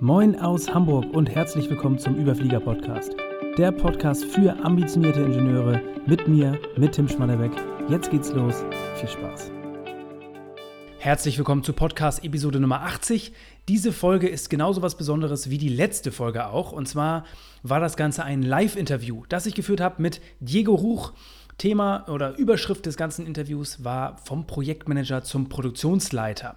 Moin aus Hamburg und herzlich willkommen zum Überflieger Podcast. Der Podcast für ambitionierte Ingenieure mit mir, mit Tim Schmannebeck. Jetzt geht's los. Viel Spaß. Herzlich willkommen zu Podcast Episode Nummer 80. Diese Folge ist genauso was Besonderes wie die letzte Folge auch. Und zwar war das Ganze ein Live-Interview, das ich geführt habe mit Diego Ruch. Thema oder Überschrift des ganzen Interviews war vom Projektmanager zum Produktionsleiter.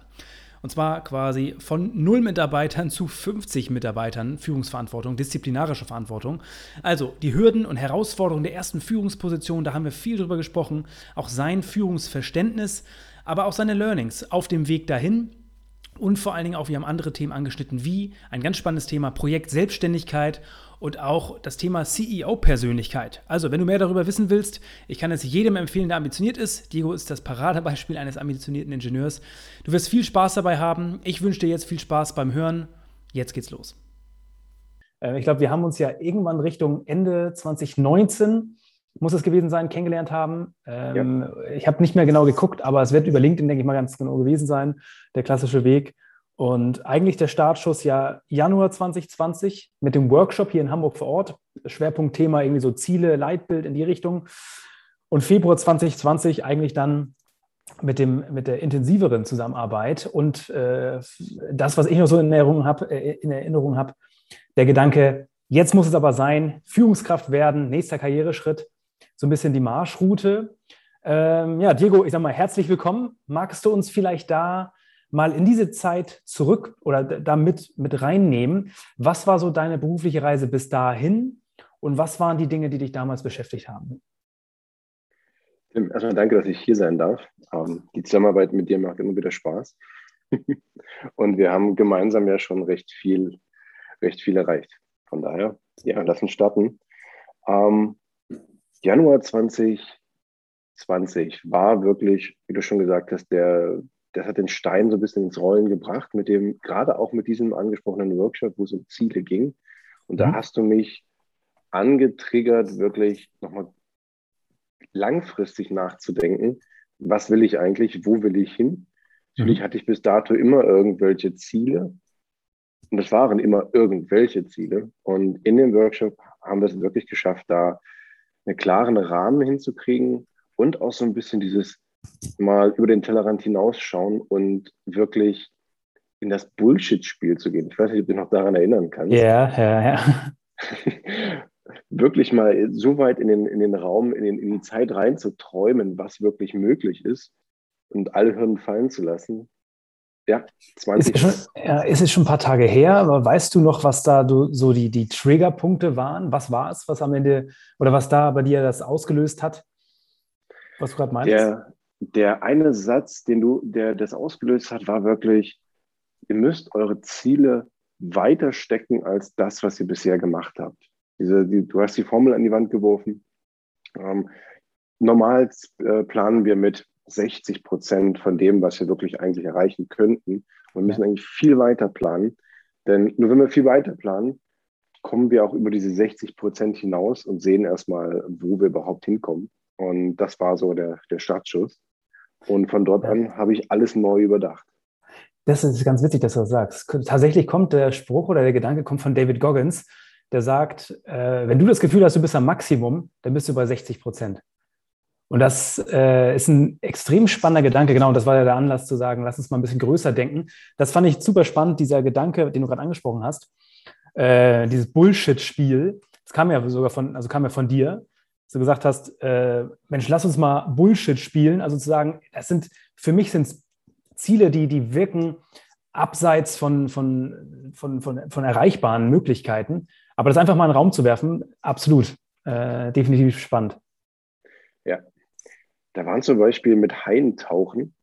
Und zwar quasi von 0 Mitarbeitern zu 50 Mitarbeitern Führungsverantwortung, disziplinarische Verantwortung. Also die Hürden und Herausforderungen der ersten Führungsposition, da haben wir viel drüber gesprochen. Auch sein Führungsverständnis, aber auch seine Learnings auf dem Weg dahin. Und vor allen Dingen auch, wir haben andere Themen angeschnitten, wie ein ganz spannendes Thema Projekt Selbstständigkeit und auch das Thema CEO-Persönlichkeit. Also, wenn du mehr darüber wissen willst, ich kann es jedem empfehlen, der ambitioniert ist. Diego ist das Paradebeispiel eines ambitionierten Ingenieurs. Du wirst viel Spaß dabei haben. Ich wünsche dir jetzt viel Spaß beim Hören. Jetzt geht's los. Äh, ich glaube, wir haben uns ja irgendwann Richtung Ende 2019 muss es gewesen sein, kennengelernt haben. Ähm, ja. Ich habe nicht mehr genau geguckt, aber es wird über LinkedIn, denke ich mal, ganz genau gewesen sein, der klassische Weg. Und eigentlich der Startschuss ja Januar 2020 mit dem Workshop hier in Hamburg vor Ort. Schwerpunktthema irgendwie so Ziele, Leitbild in die Richtung. Und Februar 2020 eigentlich dann mit, dem, mit der intensiveren Zusammenarbeit. Und äh, das, was ich noch so in Erinnerung habe, äh, in Erinnerung habe, der Gedanke, jetzt muss es aber sein, Führungskraft werden, nächster Karriereschritt, so ein bisschen die Marschroute. Ähm, ja, Diego, ich sag mal, herzlich willkommen. Magst du uns vielleicht da mal in diese Zeit zurück oder da mit, reinnehmen. Was war so deine berufliche Reise bis dahin und was waren die Dinge, die dich damals beschäftigt haben? Erstmal danke, dass ich hier sein darf. Ähm, die Zusammenarbeit mit dir macht immer wieder Spaß. Und wir haben gemeinsam ja schon recht viel, recht viel erreicht. Von daher, ja, lass uns starten. Ähm, Januar 2020 war wirklich, wie du schon gesagt hast, der, das hat den Stein so ein bisschen ins Rollen gebracht, mit dem, gerade auch mit diesem angesprochenen Workshop, wo es um Ziele ging. Und da mhm. hast du mich angetriggert, wirklich nochmal langfristig nachzudenken, was will ich eigentlich, wo will ich hin? Natürlich mhm. hatte ich bis dato immer irgendwelche Ziele. Und das waren immer irgendwelche Ziele. Und in dem Workshop haben wir es wirklich geschafft, da einen klaren Rahmen hinzukriegen und auch so ein bisschen dieses mal über den Tellerrand hinausschauen und wirklich in das Bullshit-Spiel zu gehen. Ich weiß nicht, ob du dich noch daran erinnern kannst. Ja, ja, ja. wirklich mal so weit in den, in den Raum, in, den, in die Zeit rein zu träumen, was wirklich möglich ist und alle Hürden fallen zu lassen. Ja, 20. Ist es, schon, ist es schon ein paar Tage her, aber weißt du noch, was da du, so die, die Triggerpunkte waren? Was war es, was am Ende oder was da bei dir das ausgelöst hat? Was du gerade meinst? Der, der eine Satz, den du, der das ausgelöst hat, war wirklich, ihr müsst eure Ziele weiter stecken als das, was ihr bisher gemacht habt. Diese, die, du hast die Formel an die Wand geworfen. Ähm, normal äh, planen wir mit 60 Prozent von dem, was wir wirklich eigentlich erreichen könnten. Wir müssen eigentlich viel weiter planen. Denn nur wenn wir viel weiter planen, kommen wir auch über diese 60 Prozent hinaus und sehen erstmal, wo wir überhaupt hinkommen. Und das war so der, der Startschuss. Und von dort an habe ich alles neu überdacht. Das ist ganz witzig, dass du das sagst. Tatsächlich kommt der Spruch oder der Gedanke kommt von David Goggins, der sagt, äh, wenn du das Gefühl hast, du bist am Maximum, dann bist du bei 60 Prozent. Und das äh, ist ein extrem spannender Gedanke, genau. Und das war ja der Anlass zu sagen, lass uns mal ein bisschen größer denken. Das fand ich super spannend, dieser Gedanke, den du gerade angesprochen hast. Äh, dieses Bullshit-Spiel, das kam ja sogar von, also kam ja von dir, du gesagt hast, äh, Mensch, lass uns mal Bullshit spielen. Also zu sagen, das sind, für mich sind es Ziele, die, die wirken abseits von, von, von, von, von erreichbaren Möglichkeiten. Aber das einfach mal in den Raum zu werfen, absolut, äh, definitiv spannend. Da waren zum Beispiel mit Haien tauchen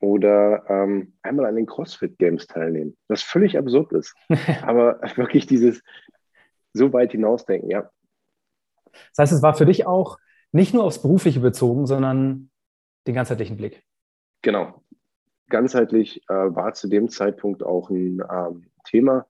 oder ähm, einmal an den CrossFit Games teilnehmen, was völlig absurd ist. Aber wirklich dieses so weit hinausdenken, ja, das heißt, es war für dich auch nicht nur aufs Berufliche bezogen, sondern den ganzheitlichen Blick. Genau. Ganzheitlich äh, war zu dem Zeitpunkt auch ein ähm, Thema.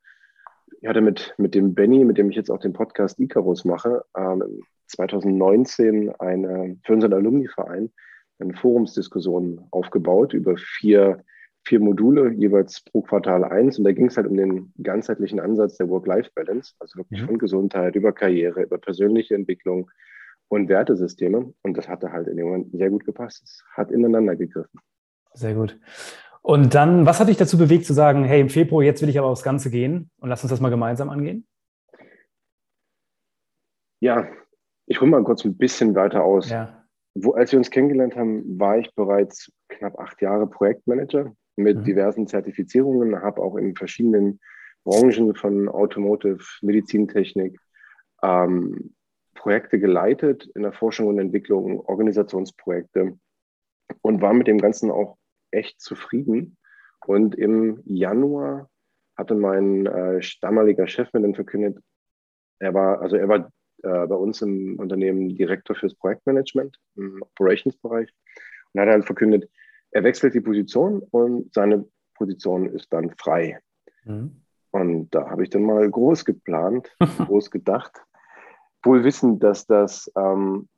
Ich hatte mit, mit dem Benny, mit dem ich jetzt auch den Podcast Icarus mache, ähm, 2019 eine, für unseren Alumni-Verein eine Forumsdiskussion aufgebaut über vier vier Module, jeweils pro Quartal eins. Und da ging es halt um den ganzheitlichen Ansatz der Work-Life-Balance, also wirklich mhm. von Gesundheit über Karriere, über persönliche Entwicklung und Wertesysteme. Und das hatte halt in dem Moment sehr gut gepasst. Es hat ineinander gegriffen. Sehr gut. Und dann, was hat dich dazu bewegt zu sagen, hey, im Februar, jetzt will ich aber aufs Ganze gehen und lass uns das mal gemeinsam angehen? Ja, ich hole mal kurz ein bisschen weiter aus. Ja. Wo, als wir uns kennengelernt haben, war ich bereits knapp acht Jahre Projektmanager mit mhm. diversen Zertifizierungen, habe auch in verschiedenen Branchen von Automotive, Medizintechnik ähm, Projekte geleitet in der Forschung und Entwicklung, Organisationsprojekte und war mit dem Ganzen auch echt zufrieden. Und im Januar hatte mein äh, damaliger Chef mir dann verkündet, er war, also er war äh, bei uns im Unternehmen Direktor fürs Projektmanagement im Operations-Bereich und hat halt verkündet, er wechselt die Position und seine Position ist dann frei. Mhm. Und da habe ich dann mal groß geplant, groß gedacht, wohl wissend, dass das ähm,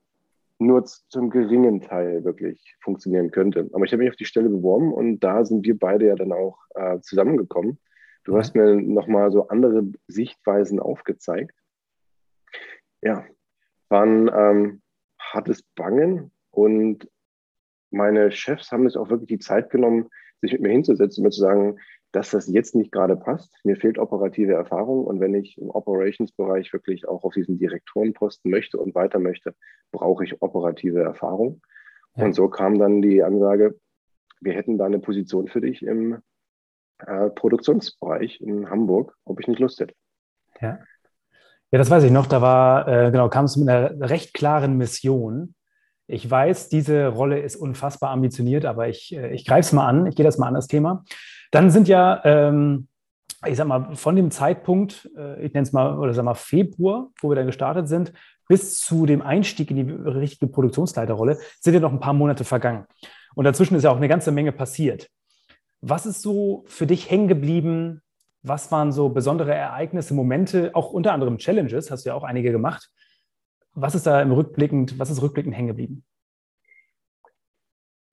nur zum geringen Teil wirklich funktionieren könnte. Aber ich habe mich auf die Stelle beworben und da sind wir beide ja dann auch äh, zusammengekommen. Du hast mir nochmal so andere Sichtweisen aufgezeigt. Ja, war ein ähm, hartes Bangen und meine Chefs haben sich auch wirklich die Zeit genommen, sich mit mir hinzusetzen und mir zu sagen, dass das jetzt nicht gerade passt. Mir fehlt operative Erfahrung und wenn ich im Operations-Bereich wirklich auch auf diesen Direktorenposten möchte und weiter möchte, brauche ich operative Erfahrung. Ja. Und so kam dann die Ansage, wir hätten da eine Position für dich im äh, Produktionsbereich in Hamburg, ob ich nicht Lust hätte. Ja. Ja, das weiß ich noch. Da war, äh, genau, kam es mit einer recht klaren Mission. Ich weiß, diese Rolle ist unfassbar ambitioniert, aber ich, äh, ich greife es mal an. Ich gehe das mal an, das Thema. Dann sind ja, ähm, ich sag mal, von dem Zeitpunkt, äh, ich nenne es mal, oder sag mal Februar, wo wir dann gestartet sind, bis zu dem Einstieg in die richtige Produktionsleiterrolle, sind ja noch ein paar Monate vergangen. Und dazwischen ist ja auch eine ganze Menge passiert. Was ist so für dich hängen geblieben? Was waren so besondere Ereignisse, Momente, auch unter anderem Challenges, hast du ja auch einige gemacht, was ist da im rückblickend, was ist rückblickend hängen geblieben?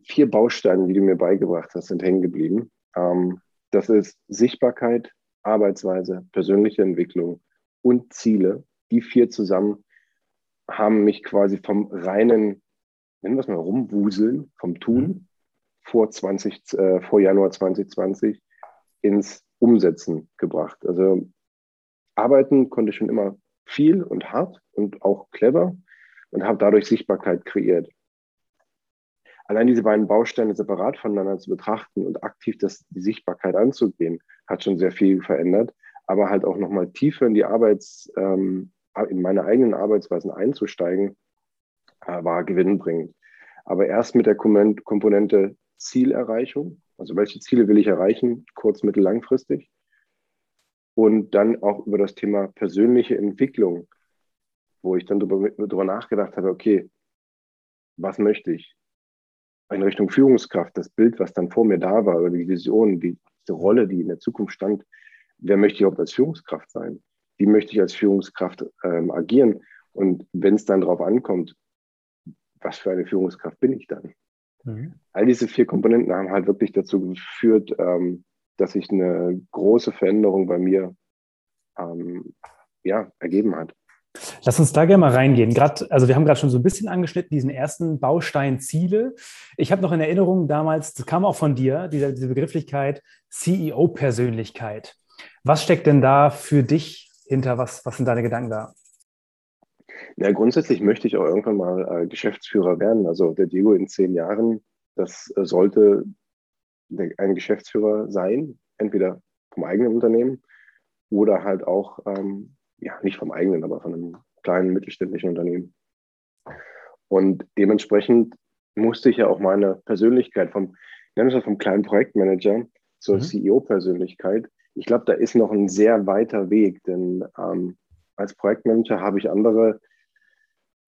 Vier Bausteine, die du mir beigebracht hast, sind hängen geblieben. Ähm, das ist Sichtbarkeit, Arbeitsweise, persönliche Entwicklung und Ziele. Die vier zusammen haben mich quasi vom reinen, nennen wir es mal, rumwuseln, vom Tun mhm. vor, 20, äh, vor Januar 2020 ins Umsetzen gebracht. Also arbeiten konnte ich schon immer viel und hart und auch clever und habe dadurch Sichtbarkeit kreiert. Allein diese beiden Bausteine separat voneinander zu betrachten und aktiv das, die Sichtbarkeit anzugehen, hat schon sehr viel verändert. Aber halt auch nochmal tiefer in die Arbeits, ähm, in meine eigenen Arbeitsweisen einzusteigen, äh, war gewinnbringend. Aber erst mit der Komponente Zielerreichung, also welche Ziele will ich erreichen, kurz-, mittel-, langfristig und dann auch über das Thema persönliche Entwicklung, wo ich dann darüber nachgedacht habe, okay, was möchte ich? In Richtung Führungskraft, das Bild, was dann vor mir da war, oder die Vision, die, diese Rolle, die in der Zukunft stand, wer möchte ich überhaupt als Führungskraft sein? Wie möchte ich als Führungskraft ähm, agieren? Und wenn es dann darauf ankommt, was für eine Führungskraft bin ich dann? Mhm. All diese vier Komponenten haben halt wirklich dazu geführt, ähm, dass sich eine große Veränderung bei mir ähm, ja, ergeben hat. Lass uns da gerne mal reingehen. Grad, also wir haben gerade schon so ein bisschen angeschnitten, diesen ersten Baustein Ziele. Ich habe noch in Erinnerung damals, das kam auch von dir, diese, diese Begrifflichkeit CEO-Persönlichkeit. Was steckt denn da für dich hinter? Was, was sind deine Gedanken da? Ja, grundsätzlich möchte ich auch irgendwann mal äh, Geschäftsführer werden. Also der Diego in zehn Jahren, das äh, sollte ein Geschäftsführer sein, entweder vom eigenen Unternehmen oder halt auch, ähm, ja, nicht vom eigenen, aber von einem kleinen mittelständischen Unternehmen. Und dementsprechend musste ich ja auch meine Persönlichkeit vom, nennen wir vom kleinen Projektmanager zur mhm. CEO-Persönlichkeit. Ich glaube, da ist noch ein sehr weiter Weg, denn ähm, als Projektmanager habe ich andere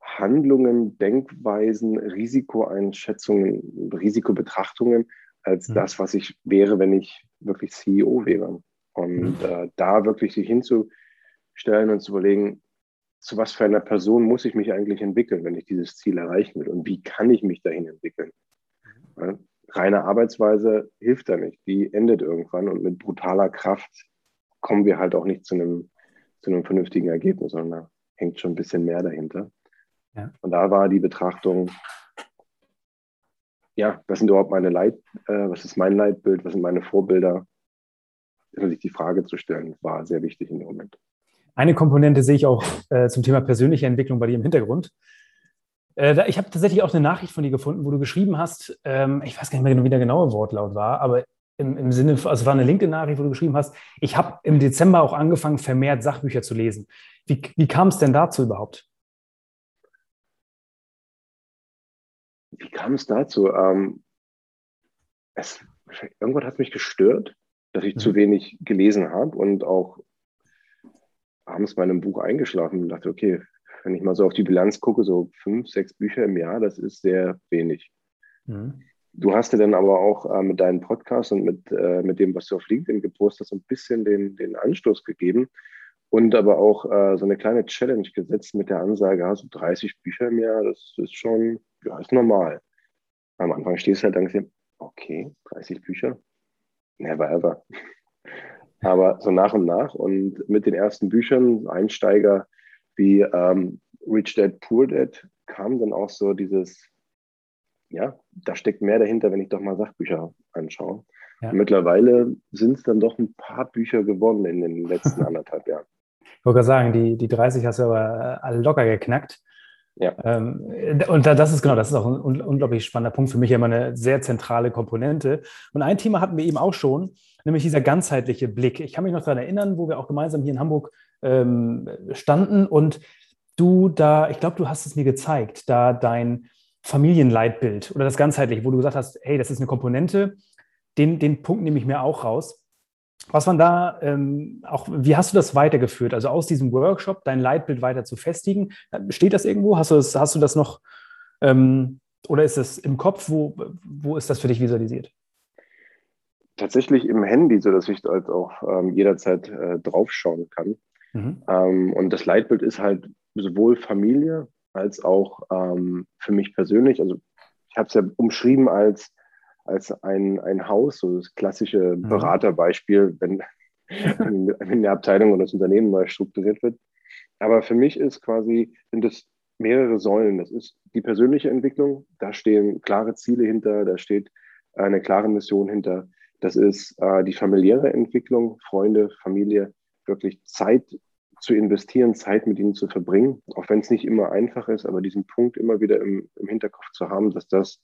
Handlungen, Denkweisen, Risikoeinschätzungen, Risikobetrachtungen, als mhm. das, was ich wäre, wenn ich wirklich CEO wäre. Und mhm. äh, da wirklich sich hinzustellen und zu überlegen, zu was für einer Person muss ich mich eigentlich entwickeln, wenn ich dieses Ziel erreichen will und wie kann ich mich dahin entwickeln. Ja, reine Arbeitsweise hilft da nicht. Die endet irgendwann und mit brutaler Kraft kommen wir halt auch nicht zu einem, zu einem vernünftigen Ergebnis, sondern da hängt schon ein bisschen mehr dahinter. Ja. Und da war die Betrachtung, ja, was sind überhaupt meine Leit, äh, was ist mein Leitbild, was sind meine Vorbilder? Sich die Frage zu stellen, war sehr wichtig in dem Moment. Eine Komponente sehe ich auch äh, zum Thema persönliche Entwicklung bei dir im Hintergrund. Äh, ich habe tatsächlich auch eine Nachricht von dir gefunden, wo du geschrieben hast, ähm, ich weiß gar nicht mehr, genau, wie der genaue Wortlaut war, aber im, im Sinne, also es war eine LinkedIn-Nachricht, wo du geschrieben hast, ich habe im Dezember auch angefangen, vermehrt Sachbücher zu lesen. Wie, wie kam es denn dazu überhaupt? Wie kam es dazu? Ähm, es, irgendwann hat mich gestört, dass ich mhm. zu wenig gelesen habe und auch abends bei einem Buch eingeschlafen und dachte, okay, wenn ich mal so auf die Bilanz gucke, so fünf, sechs Bücher im Jahr, das ist sehr wenig. Mhm. Du hast dir dann aber auch äh, mit deinem Podcast und mit, äh, mit dem, was du auf LinkedIn gepostet hast, so ein bisschen den, den Anstoß gegeben und aber auch äh, so eine kleine Challenge gesetzt mit der Ansage, also 30 Bücher im Jahr, das ist schon, ja, ist normal. Am Anfang stehst du halt und denkst okay, 30 Bücher, never ever. aber so nach und nach und mit den ersten Büchern, Einsteiger wie ähm, Rich Dad, Poor Dad, kam dann auch so dieses, ja, da steckt mehr dahinter, wenn ich doch mal Sachbücher anschaue. Ja. Mittlerweile sind es dann doch ein paar Bücher geworden in den letzten anderthalb Jahren. Ich wollte gerade sagen, die, die 30 hast du aber äh, locker geknackt. Ja. Ähm, und das ist genau, das ist auch ein unglaublich spannender Punkt für mich, immer eine sehr zentrale Komponente. Und ein Thema hatten wir eben auch schon, nämlich dieser ganzheitliche Blick. Ich kann mich noch daran erinnern, wo wir auch gemeinsam hier in Hamburg ähm, standen und du da, ich glaube, du hast es mir gezeigt, da dein Familienleitbild oder das ganzheitliche, wo du gesagt hast, hey, das ist eine Komponente, den, den Punkt nehme ich mir auch raus. Was waren da ähm, auch, wie hast du das weitergeführt? Also aus diesem Workshop dein Leitbild weiter zu festigen? Steht das irgendwo? Hast du das, hast du das noch ähm, oder ist das im Kopf? Wo, wo ist das für dich visualisiert? Tatsächlich im Handy, sodass ich halt auch ähm, jederzeit äh, draufschauen kann. Mhm. Ähm, und das Leitbild ist halt sowohl Familie als auch ähm, für mich persönlich. Also ich habe es ja umschrieben als als ein, ein Haus, so das klassische mhm. Beraterbeispiel, wenn, wenn eine Abteilung oder das Unternehmen neu strukturiert wird. Aber für mich ist quasi, sind es mehrere Säulen. Das ist die persönliche Entwicklung, da stehen klare Ziele hinter, da steht eine klare Mission hinter. Das ist äh, die familiäre Entwicklung, Freunde, Familie, wirklich Zeit zu investieren, Zeit mit ihnen zu verbringen, auch wenn es nicht immer einfach ist, aber diesen Punkt immer wieder im, im Hinterkopf zu haben, dass das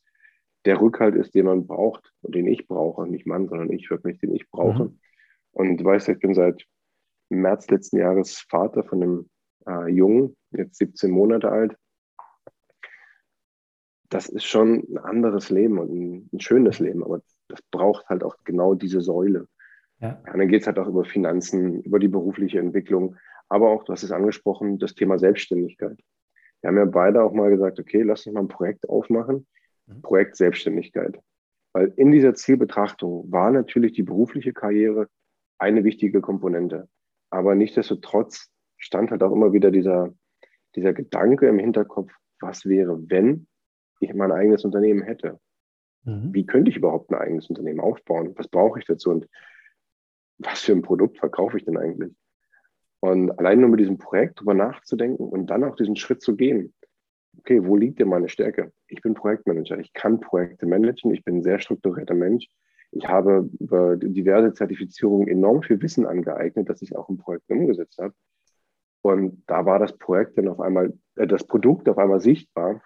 der Rückhalt ist, den man braucht und den ich brauche, nicht Mann, sondern ich wirklich, den ich brauche. Mhm. Und du weißt, ich bin seit März letzten Jahres Vater von einem äh, Jungen, jetzt 17 Monate alt. Das ist schon ein anderes Leben und ein, ein schönes Leben, aber das braucht halt auch genau diese Säule. Ja. ja dann geht es halt auch über Finanzen, über die berufliche Entwicklung, aber auch, du hast es angesprochen, das Thema Selbstständigkeit. Wir haben ja beide auch mal gesagt, okay, lass uns mal ein Projekt aufmachen Mhm. Projekt Selbstständigkeit. Weil in dieser Zielbetrachtung war natürlich die berufliche Karriere eine wichtige Komponente. Aber nichtsdestotrotz stand halt auch immer wieder dieser, dieser Gedanke im Hinterkopf, was wäre, wenn ich mein eigenes Unternehmen hätte? Mhm. Wie könnte ich überhaupt ein eigenes Unternehmen aufbauen? Was brauche ich dazu? Und was für ein Produkt verkaufe ich denn eigentlich? Und allein nur mit diesem Projekt drüber nachzudenken und dann auch diesen Schritt zu gehen, okay, wo liegt denn meine Stärke? Ich bin Projektmanager, ich kann Projekte managen, ich bin ein sehr strukturierter Mensch. Ich habe über diverse Zertifizierungen enorm viel Wissen angeeignet, das ich auch im Projekt umgesetzt habe. Und da war das Projekt dann auf einmal, äh, das Produkt auf einmal sichtbar.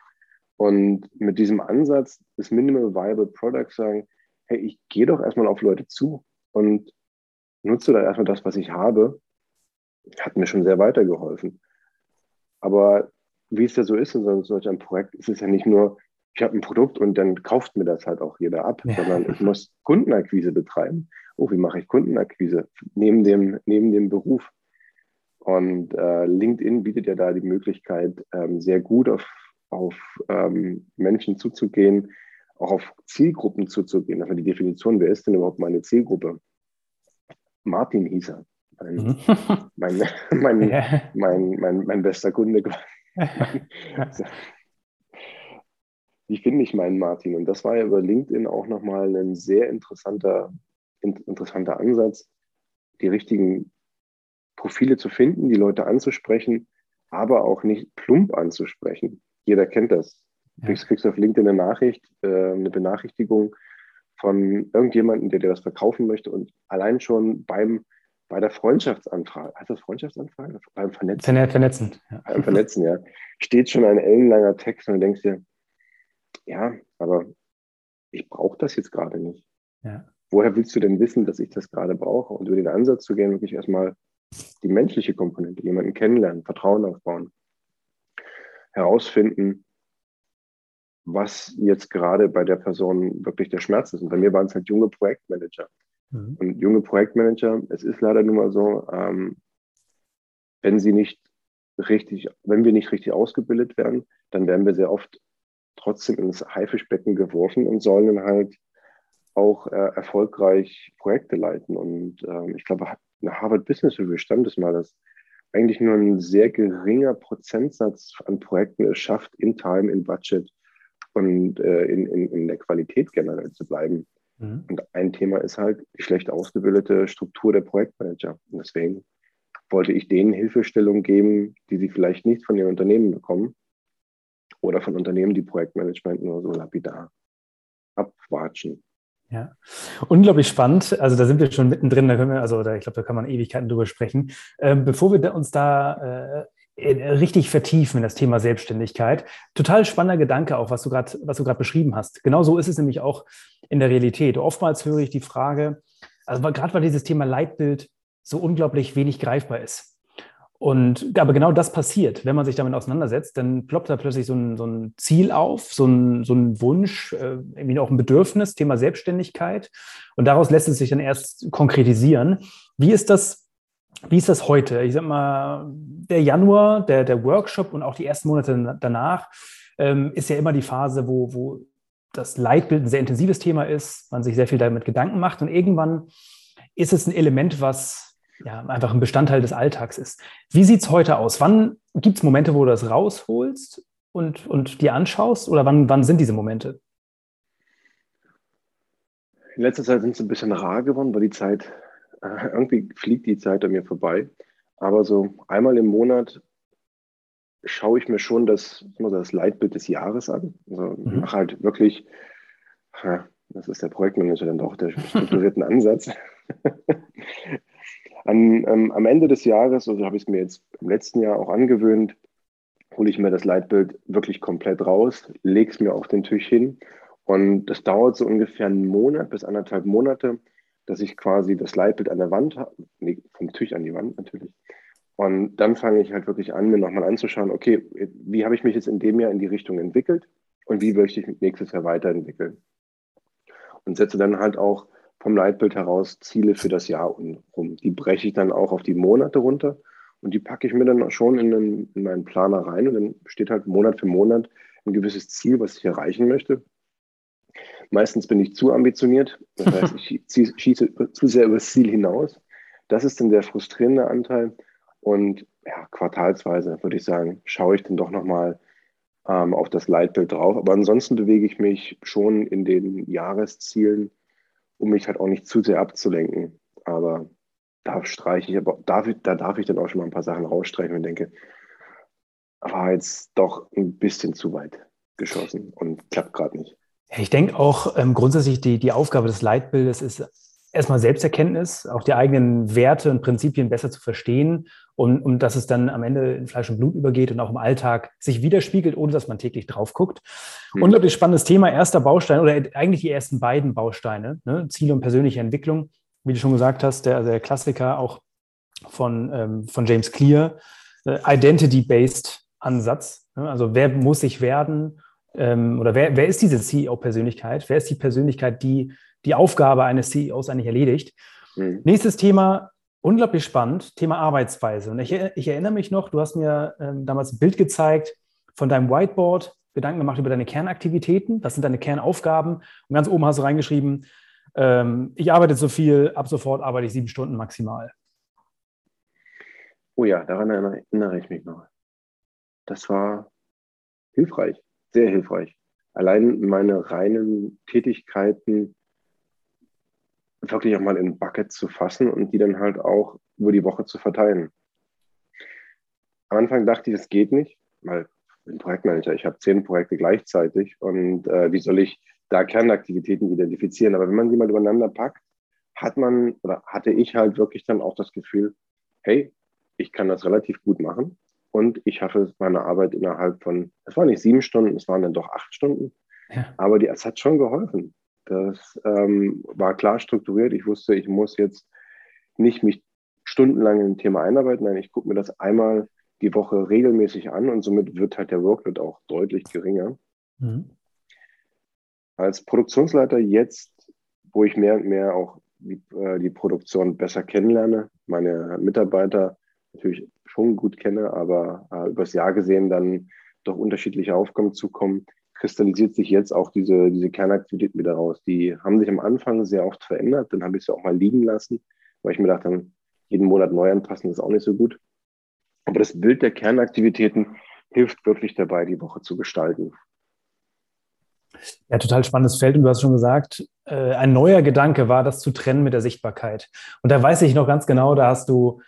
Und mit diesem Ansatz des Minimal Viable Products sagen, hey, ich gehe doch erstmal auf Leute zu und nutze da erstmal das, was ich habe, hat mir schon sehr weitergeholfen. Aber wie es ja so ist in solch einem Projekt, ist es ja nicht nur, ich habe ein Produkt und dann kauft mir das halt auch jeder ab, ja. sondern ich muss Kundenakquise betreiben. Oh, wie mache ich Kundenakquise neben dem, neben dem Beruf? Und äh, LinkedIn bietet ja da die Möglichkeit, ähm, sehr gut auf, auf ähm, Menschen zuzugehen, auch auf Zielgruppen zuzugehen. Also die Definition, wer ist denn überhaupt meine Zielgruppe? Martin hieß er. Mein, mhm. mein, mein, mein, mein, mein, bester Kunde wie finde ich meinen Martin? Und das war ja über LinkedIn auch nochmal ein sehr interessanter, interessanter Ansatz, die richtigen Profile zu finden, die Leute anzusprechen, aber auch nicht plump anzusprechen. Jeder kennt das. Du kriegst auf LinkedIn eine Nachricht, äh, eine Benachrichtigung von irgendjemandem, der dir was verkaufen möchte und allein schon beim bei der Freundschaftsanfrage, heißt das Freundschaftsanfrage? Beim Vernetzen. Vernetzen, ja. Beim Vernetzen, ja. Steht schon ein ellenlanger Text und du denkst dir, ja, aber ich brauche das jetzt gerade nicht. Ja. Woher willst du denn wissen, dass ich das gerade brauche? Und über den Ansatz zu gehen, wirklich erstmal die menschliche Komponente, jemanden kennenlernen, Vertrauen aufbauen, herausfinden, was jetzt gerade bei der Person wirklich der Schmerz ist. Und bei mir waren es halt junge Projektmanager. Mhm. Und junge Projektmanager, es ist leider nun mal so, ähm, wenn sie nicht richtig, wenn wir nicht richtig ausgebildet werden, dann werden wir sehr oft trotzdem ins Haifischbecken geworfen und sollen dann halt auch äh, erfolgreich Projekte leiten. Und ähm, ich glaube, eine Harvard Business Review stand es mal, dass eigentlich nur ein sehr geringer Prozentsatz an Projekten es schafft, in Time, in Budget und äh, in, in, in der Qualität generell zu bleiben. Mhm. Und ein Thema ist halt die schlecht ausgebildete Struktur der Projektmanager. Und deswegen wollte ich denen Hilfestellung geben, die sie vielleicht nicht von ihren Unternehmen bekommen oder von Unternehmen, die Projektmanagement nur so lapidar abwatschen. Ja, unglaublich spannend. Also da sind wir schon mittendrin, da können wir, also da, ich glaube, da kann man Ewigkeiten drüber sprechen. Ähm, bevor wir uns da äh, richtig vertiefen in das Thema Selbstständigkeit, total spannender Gedanke auch, was du gerade, was du gerade beschrieben hast. Genau so ist es nämlich auch in der Realität. Oftmals höre ich die Frage, also gerade weil dieses Thema Leitbild so unglaublich wenig greifbar ist. Und aber genau das passiert, wenn man sich damit auseinandersetzt, dann ploppt da plötzlich so ein, so ein Ziel auf, so ein, so ein Wunsch, äh, irgendwie auch ein Bedürfnis, Thema Selbstständigkeit. Und daraus lässt es sich dann erst konkretisieren. Wie ist das, wie ist das heute? Ich sag mal, der Januar, der, der Workshop und auch die ersten Monate danach ähm, ist ja immer die Phase, wo, wo das Leitbild ein sehr intensives Thema ist, man sich sehr viel damit Gedanken macht und irgendwann ist es ein Element, was ja, einfach ein Bestandteil des Alltags ist. Wie sieht es heute aus? Wann gibt es Momente, wo du das rausholst und, und dir anschaust? Oder wann, wann sind diese Momente? In letzter Zeit sind es ein bisschen rar geworden, weil die Zeit, äh, irgendwie fliegt die Zeit an mir vorbei. Aber so einmal im Monat schaue ich mir schon das, das Leitbild des Jahres an. Also mhm. mache halt wirklich, das ist der Projektmanager dann doch, der strukturierten Ansatz. An, ähm, am Ende des Jahres, also habe ich es mir jetzt im letzten Jahr auch angewöhnt, hole ich mir das Leitbild wirklich komplett raus, lege es mir auf den Tisch hin und das dauert so ungefähr einen Monat bis anderthalb Monate, dass ich quasi das Leitbild an der Wand habe, nee, vom Tisch an die Wand natürlich. Und dann fange ich halt wirklich an, mir nochmal anzuschauen, okay, wie habe ich mich jetzt in dem Jahr in die Richtung entwickelt und wie möchte ich mich nächstes Jahr weiterentwickeln? Und setze dann halt auch vom Leitbild heraus Ziele für das Jahr rum. Die breche ich dann auch auf die Monate runter und die packe ich mir dann schon in, den, in meinen Planer rein und dann steht halt Monat für Monat ein gewisses Ziel, was ich erreichen möchte. Meistens bin ich zu ambitioniert, das heißt, ich schieße zu sehr über das Ziel hinaus. Das ist dann der frustrierende Anteil. Und ja, quartalsweise würde ich sagen, schaue ich dann doch nochmal ähm, auf das Leitbild drauf. Aber ansonsten bewege ich mich schon in den Jahreszielen um mich halt auch nicht zu sehr abzulenken. Aber da streiche ich, aber darf da darf ich dann auch schon mal ein paar Sachen rausstreichen und denke, war jetzt doch ein bisschen zu weit geschossen und klappt gerade nicht. Ich denke auch ähm, grundsätzlich die, die Aufgabe des Leitbildes ist erstmal Selbsterkenntnis, auch die eigenen Werte und Prinzipien besser zu verstehen und, und dass es dann am Ende in Fleisch und Blut übergeht und auch im Alltag sich widerspiegelt, ohne dass man täglich drauf guckt. Mhm. Unglaublich spannendes Thema, erster Baustein oder eigentlich die ersten beiden Bausteine, ne? Ziele und persönliche Entwicklung, wie du schon gesagt hast, der, der Klassiker auch von, ähm, von James Clear, äh, Identity-Based Ansatz. Ne? Also wer muss ich werden ähm, oder wer, wer ist diese CEO-Persönlichkeit? Wer ist die Persönlichkeit, die die Aufgabe eines CEOs eigentlich erledigt. Mhm. Nächstes Thema, unglaublich spannend, Thema Arbeitsweise. Und ich, ich erinnere mich noch, du hast mir ähm, damals ein Bild gezeigt von deinem Whiteboard, Gedanken gemacht über deine Kernaktivitäten, das sind deine Kernaufgaben. Und ganz oben hast du reingeschrieben, ähm, ich arbeite so viel, ab sofort arbeite ich sieben Stunden maximal. Oh ja, daran erinnere ich mich noch. Das war hilfreich, sehr hilfreich. allein meine reinen Tätigkeiten wirklich auch mal in Bucket zu fassen und die dann halt auch über die Woche zu verteilen. Am Anfang dachte ich, das geht nicht, weil ich bin Projektmanager, ich habe zehn Projekte gleichzeitig und äh, wie soll ich da Kernaktivitäten identifizieren? Aber wenn man die mal übereinander packt, hat man oder hatte ich halt wirklich dann auch das Gefühl, hey, ich kann das relativ gut machen und ich schaffe meine Arbeit innerhalb von, es waren nicht sieben Stunden, es waren dann doch acht Stunden, ja. aber die, es hat schon geholfen. Das ähm, war klar strukturiert. Ich wusste, ich muss jetzt nicht mich stundenlang in ein Thema einarbeiten. Nein, ich gucke mir das einmal die Woche regelmäßig an und somit wird halt der Workload auch deutlich geringer. Mhm. Als Produktionsleiter jetzt, wo ich mehr und mehr auch die, äh, die Produktion besser kennenlerne, meine Mitarbeiter natürlich schon gut kenne, aber äh, übers Jahr gesehen dann doch unterschiedliche Aufgaben zukommen, kristallisiert sich jetzt auch diese, diese Kernaktivität wieder raus. Die haben sich am Anfang sehr oft verändert, dann habe ich sie auch mal liegen lassen, weil ich mir dachte, jeden Monat neu anpassen ist auch nicht so gut. Aber das Bild der Kernaktivitäten hilft wirklich dabei, die Woche zu gestalten. Ja, total spannendes Feld. Und du hast schon gesagt, äh, ein neuer Gedanke war, das zu trennen mit der Sichtbarkeit. Und da weiß ich noch ganz genau, da hast du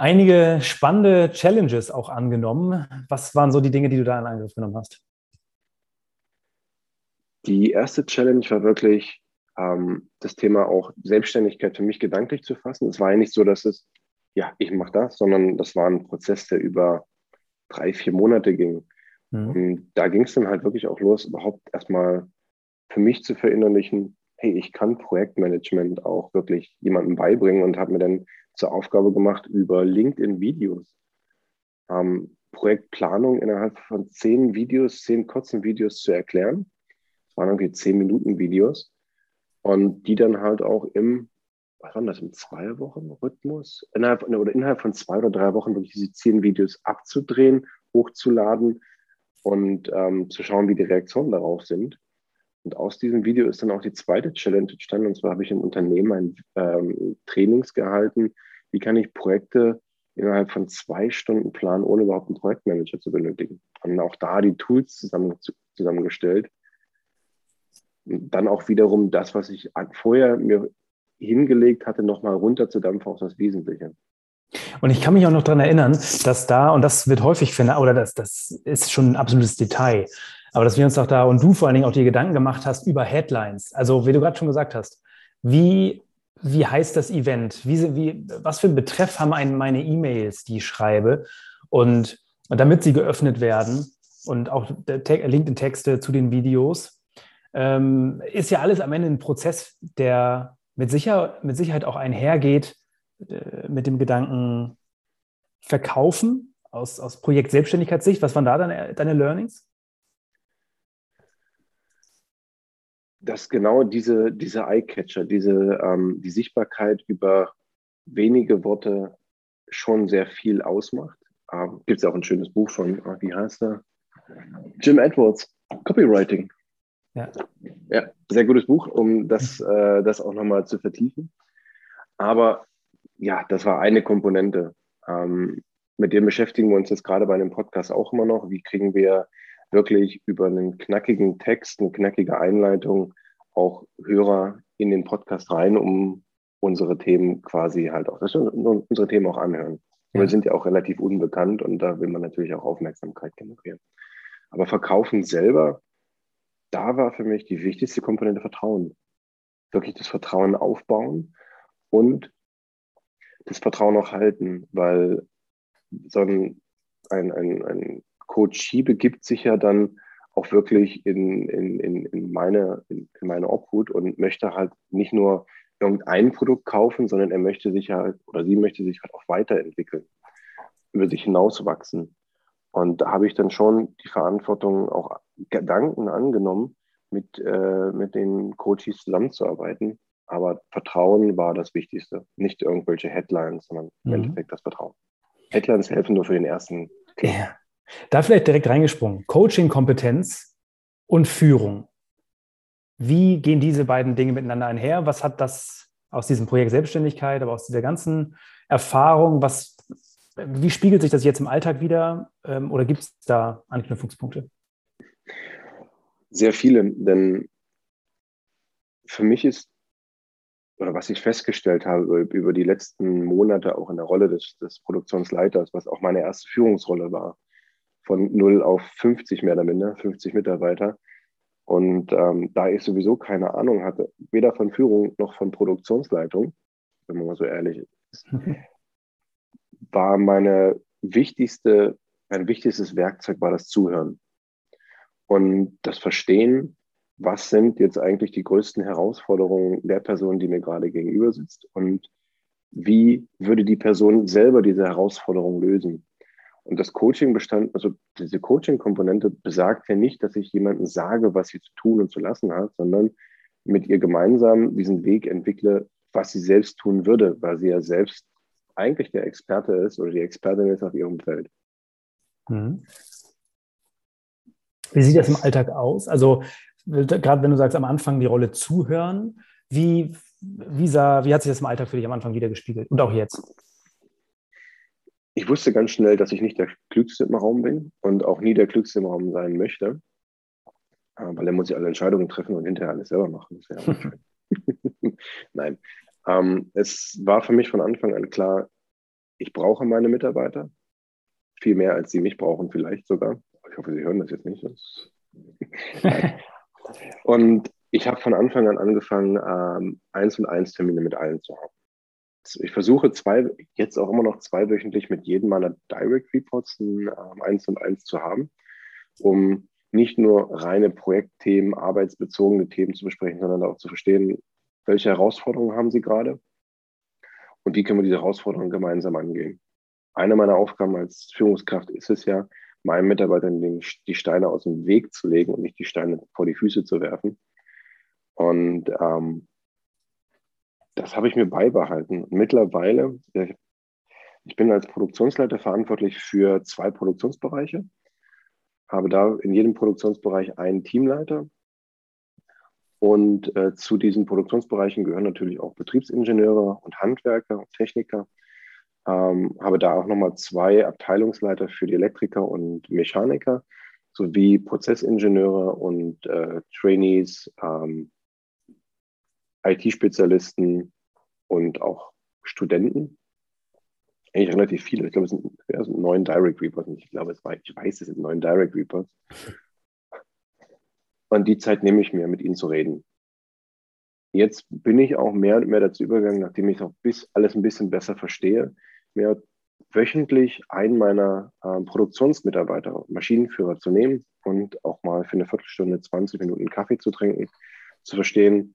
einige spannende Challenges auch angenommen. Was waren so die Dinge, die du da in Angriff genommen hast? Die erste Challenge war wirklich ähm, das Thema auch Selbstständigkeit für mich gedanklich zu fassen. Es war ja nicht so, dass es, ja, ich mache das, sondern das war ein Prozess, der über drei, vier Monate ging. Mhm. Und da ging es dann halt wirklich auch los, überhaupt erstmal für mich zu verinnerlichen, hey, ich kann Projektmanagement auch wirklich jemandem beibringen und habe mir dann zur Aufgabe gemacht, über LinkedIn-Videos ähm, Projektplanung innerhalb von zehn Videos, zehn kurzen Videos zu erklären. Waren irgendwie zehn Minuten Videos. Und die dann halt auch im, was war das, im zwei Wochen Rhythmus, innerhalb, oder innerhalb von zwei oder drei Wochen wirklich diese zehn Videos abzudrehen, hochzuladen und ähm, zu schauen, wie die Reaktionen darauf sind. Und aus diesem Video ist dann auch die zweite Challenge entstanden. Und zwar habe ich im Unternehmen ein ähm, Trainings gehalten. Wie kann ich Projekte innerhalb von zwei Stunden planen, ohne überhaupt einen Projektmanager zu benötigen? Und auch da die Tools zusammen, zusammengestellt, dann auch wiederum das, was ich vorher mir hingelegt hatte, nochmal runterzudampfen auf das Wesentliche. Und ich kann mich auch noch daran erinnern, dass da, und das wird häufig oder das, das ist schon ein absolutes Detail, aber dass wir uns auch da und du vor allen Dingen auch die Gedanken gemacht hast über Headlines. Also, wie du gerade schon gesagt hast, wie, wie heißt das Event? Wie, wie, was für einen Betreff haben meine E-Mails, die ich schreibe? Und, und damit sie geöffnet werden und auch LinkedIn-Texte zu den Videos, ähm, ist ja alles am Ende ein Prozess, der mit, sicher, mit Sicherheit auch einhergeht äh, mit dem Gedanken verkaufen aus, aus Projekt Selbstständigkeitssicht. Was waren da deine, deine Learnings? Dass genau diese, diese Eye-Catcher, diese, ähm, die Sichtbarkeit über wenige Worte schon sehr viel ausmacht. Ähm, Gibt es auch ein schönes Buch von, ah, wie heißt er? Jim Edwards, Copywriting. Ja. ja, sehr gutes Buch, um das, äh, das auch nochmal zu vertiefen. Aber ja, das war eine Komponente. Ähm, mit dem beschäftigen wir uns jetzt gerade bei einem Podcast auch immer noch. Wie kriegen wir wirklich über einen knackigen Text, eine knackige Einleitung auch Hörer in den Podcast rein, um unsere Themen quasi halt auch, unsere Themen auch anhören. Ja. Wir sind ja auch relativ unbekannt und da will man natürlich auch Aufmerksamkeit generieren. Aber Verkaufen selber da war für mich die wichtigste Komponente Vertrauen. Wirklich das Vertrauen aufbauen und das Vertrauen auch halten, weil so ein, ein, ein, ein Coachie begibt sich ja dann auch wirklich in, in, in, in, meine, in, in meine Obhut und möchte halt nicht nur irgendein Produkt kaufen, sondern er möchte sich halt oder sie möchte sich halt auch weiterentwickeln, über sich hinauswachsen. Und da habe ich dann schon die Verantwortung auch Gedanken angenommen, mit, äh, mit den Coaches zusammenzuarbeiten. Aber Vertrauen war das Wichtigste. Nicht irgendwelche Headlines, sondern im mhm. Endeffekt das Vertrauen. Headlines helfen nur für den ersten. Ja. Da vielleicht direkt reingesprungen. Coaching-Kompetenz und Führung. Wie gehen diese beiden Dinge miteinander einher? Was hat das aus diesem Projekt Selbstständigkeit, aber aus dieser ganzen Erfahrung, was, wie spiegelt sich das jetzt im Alltag wieder? Ähm, oder gibt es da Anknüpfungspunkte? Sehr viele, denn für mich ist, oder was ich festgestellt habe über die letzten Monate auch in der Rolle des, des Produktionsleiters, was auch meine erste Führungsrolle war, von 0 auf 50 mehr oder minder, 50 Mitarbeiter. Und ähm, da ich sowieso keine Ahnung hatte, weder von Führung noch von Produktionsleitung, wenn man mal so ehrlich ist, war meine wichtigste, mein wichtigstes Werkzeug war das Zuhören. Und das Verstehen, was sind jetzt eigentlich die größten Herausforderungen der Person, die mir gerade gegenüber sitzt und wie würde die Person selber diese Herausforderung lösen. Und das Coaching bestand, also diese Coaching-Komponente besagt ja nicht, dass ich jemandem sage, was sie zu tun und zu lassen hat, sondern mit ihr gemeinsam diesen Weg entwickle, was sie selbst tun würde, weil sie ja selbst eigentlich der Experte ist oder die Expertin ist auf ihrem Feld. Mhm. Wie sieht das im Alltag aus? Also gerade wenn du sagst, am Anfang die Rolle zuhören, wie, wie, sah, wie hat sich das im Alltag für dich am Anfang wieder gespiegelt und auch jetzt? Ich wusste ganz schnell, dass ich nicht der Klügste im Raum bin und auch nie der Klügste im Raum sein möchte, äh, weil er muss ja alle Entscheidungen treffen und hinterher alles selber machen. Ja Nein, ähm, es war für mich von Anfang an klar, ich brauche meine Mitarbeiter, viel mehr als sie mich brauchen vielleicht sogar. Ich hoffe, Sie hören das jetzt nicht. Das und ich habe von Anfang an angefangen, ähm, eins und eins Termine mit allen zu haben. Ich versuche zwei, jetzt auch immer noch zweiwöchentlich mit jedem meiner Direct Reports ein ähm, eins und eins zu haben, um nicht nur reine Projektthemen, arbeitsbezogene Themen zu besprechen, sondern auch zu verstehen, welche Herausforderungen haben Sie gerade und wie können wir diese Herausforderungen gemeinsam angehen. Eine meiner Aufgaben als Führungskraft ist es ja, meinen Mitarbeitern die Steine aus dem Weg zu legen und nicht die Steine vor die Füße zu werfen. Und ähm, das habe ich mir beibehalten. Mittlerweile, ich bin als Produktionsleiter verantwortlich für zwei Produktionsbereiche, habe da in jedem Produktionsbereich einen Teamleiter. Und äh, zu diesen Produktionsbereichen gehören natürlich auch Betriebsingenieure und Handwerker und Techniker. Ähm, habe da auch nochmal zwei Abteilungsleiter für die Elektriker und Mechaniker sowie Prozessingenieure und äh, Trainees, ähm, IT-Spezialisten und auch Studenten. Eigentlich relativ viele. Ich glaube, es sind, ja, es sind neun Direct Reports. Ich glaube, es war, ich weiß, es sind neun Direct Reports. Und die Zeit nehme ich mir, mit ihnen zu reden. Jetzt bin ich auch mehr und mehr dazu übergegangen, nachdem ich auch bis alles ein bisschen besser verstehe, mir wöchentlich einen meiner äh, Produktionsmitarbeiter, Maschinenführer zu nehmen und auch mal für eine Viertelstunde, 20 Minuten Kaffee zu trinken, zu verstehen,